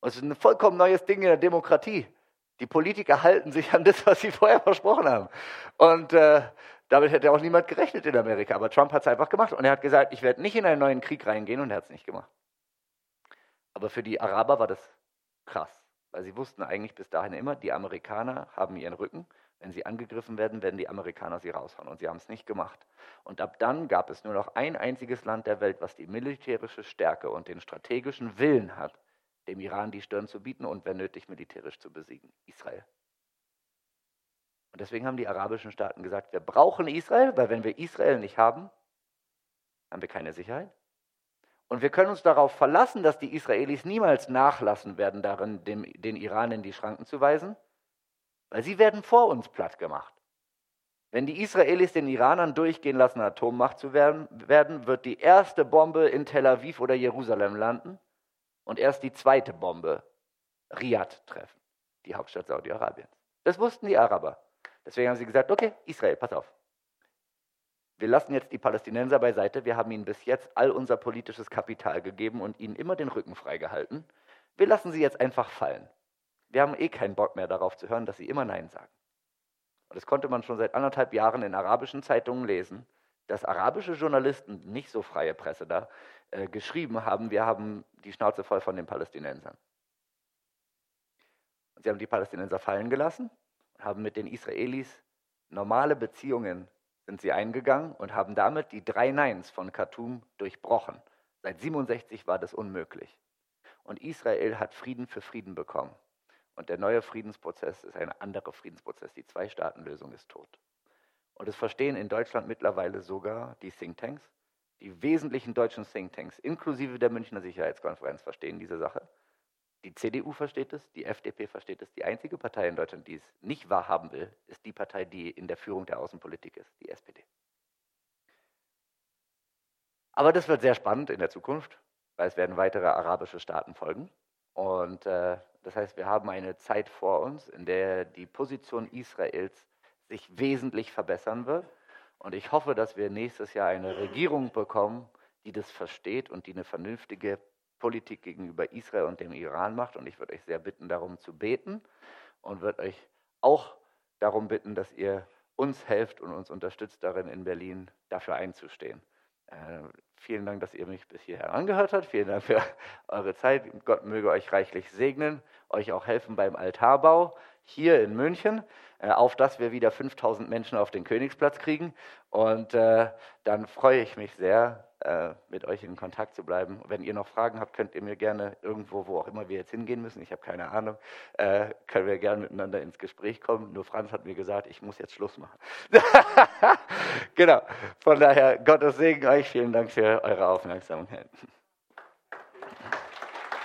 Und es ist ein vollkommen neues Ding in der Demokratie. Die Politiker halten sich an das, was sie vorher versprochen haben. Und äh, damit hätte auch niemand gerechnet in Amerika. Aber Trump hat es einfach gemacht. Und er hat gesagt, ich werde nicht in einen neuen Krieg reingehen. Und er hat es nicht gemacht. Aber für die Araber war das krass. Weil sie wussten eigentlich bis dahin immer, die Amerikaner haben ihren Rücken. Wenn sie angegriffen werden, werden die Amerikaner sie raushauen. Und sie haben es nicht gemacht. Und ab dann gab es nur noch ein einziges Land der Welt, was die militärische Stärke und den strategischen Willen hat, dem Iran die Stirn zu bieten und wenn nötig militärisch zu besiegen. Israel. Und deswegen haben die arabischen Staaten gesagt, wir brauchen Israel, weil wenn wir Israel nicht haben, haben wir keine Sicherheit. Und wir können uns darauf verlassen, dass die Israelis niemals nachlassen werden darin, dem, den Iran in die Schranken zu weisen, weil sie werden vor uns platt gemacht. Wenn die Israelis den Iranern durchgehen lassen, Atommacht zu werden, werden, wird die erste Bombe in Tel Aviv oder Jerusalem landen und erst die zweite Bombe Riyadh treffen, die Hauptstadt Saudi-Arabiens. Das wussten die Araber. Deswegen haben sie gesagt, okay, Israel, pass auf. Wir lassen jetzt die Palästinenser beiseite. Wir haben ihnen bis jetzt all unser politisches Kapital gegeben und ihnen immer den Rücken freigehalten. Wir lassen sie jetzt einfach fallen. Wir haben eh keinen Bock mehr darauf zu hören, dass sie immer Nein sagen. Und das konnte man schon seit anderthalb Jahren in arabischen Zeitungen lesen, dass arabische Journalisten, nicht so freie Presse da, äh, geschrieben haben, wir haben die Schnauze voll von den Palästinensern. Und sie haben die Palästinenser fallen gelassen, haben mit den Israelis normale Beziehungen sind sie eingegangen und haben damit die drei Neins von Khartoum durchbrochen. Seit 67 war das unmöglich. Und Israel hat Frieden für Frieden bekommen. Und der neue Friedensprozess ist ein anderer Friedensprozess. Die Zwei-Staaten-Lösung ist tot. Und es verstehen in Deutschland mittlerweile sogar die Thinktanks, die wesentlichen deutschen Thinktanks, inklusive der Münchner Sicherheitskonferenz, verstehen diese Sache. Die CDU versteht es, die FDP versteht es. Die einzige Partei in Deutschland, die es nicht wahrhaben will, ist die Partei, die in der Führung der Außenpolitik ist, die SPD. Aber das wird sehr spannend in der Zukunft, weil es werden weitere arabische Staaten folgen. Und äh, das heißt, wir haben eine Zeit vor uns, in der die Position Israels sich wesentlich verbessern wird. Und ich hoffe, dass wir nächstes Jahr eine Regierung bekommen, die das versteht und die eine vernünftige Politik gegenüber Israel und dem Iran macht. Und ich würde euch sehr bitten, darum zu beten und würde euch auch darum bitten, dass ihr uns helft und uns unterstützt darin, in Berlin dafür einzustehen. Äh, vielen Dank, dass ihr mich bis hierher angehört habt. Vielen Dank für eure Zeit. Gott möge euch reichlich segnen, euch auch helfen beim Altarbau hier in München, äh, auf dass wir wieder 5000 Menschen auf den Königsplatz kriegen. Und äh, dann freue ich mich sehr, äh, mit euch in Kontakt zu bleiben. Wenn ihr noch Fragen habt, könnt ihr mir gerne irgendwo, wo auch immer wir jetzt hingehen müssen, ich habe keine Ahnung, äh, können wir gerne miteinander ins Gespräch kommen. Nur Franz hat mir gesagt, ich muss jetzt Schluss machen. genau. Von daher, Gottes Segen euch. Vielen Dank für eure Aufmerksamkeit.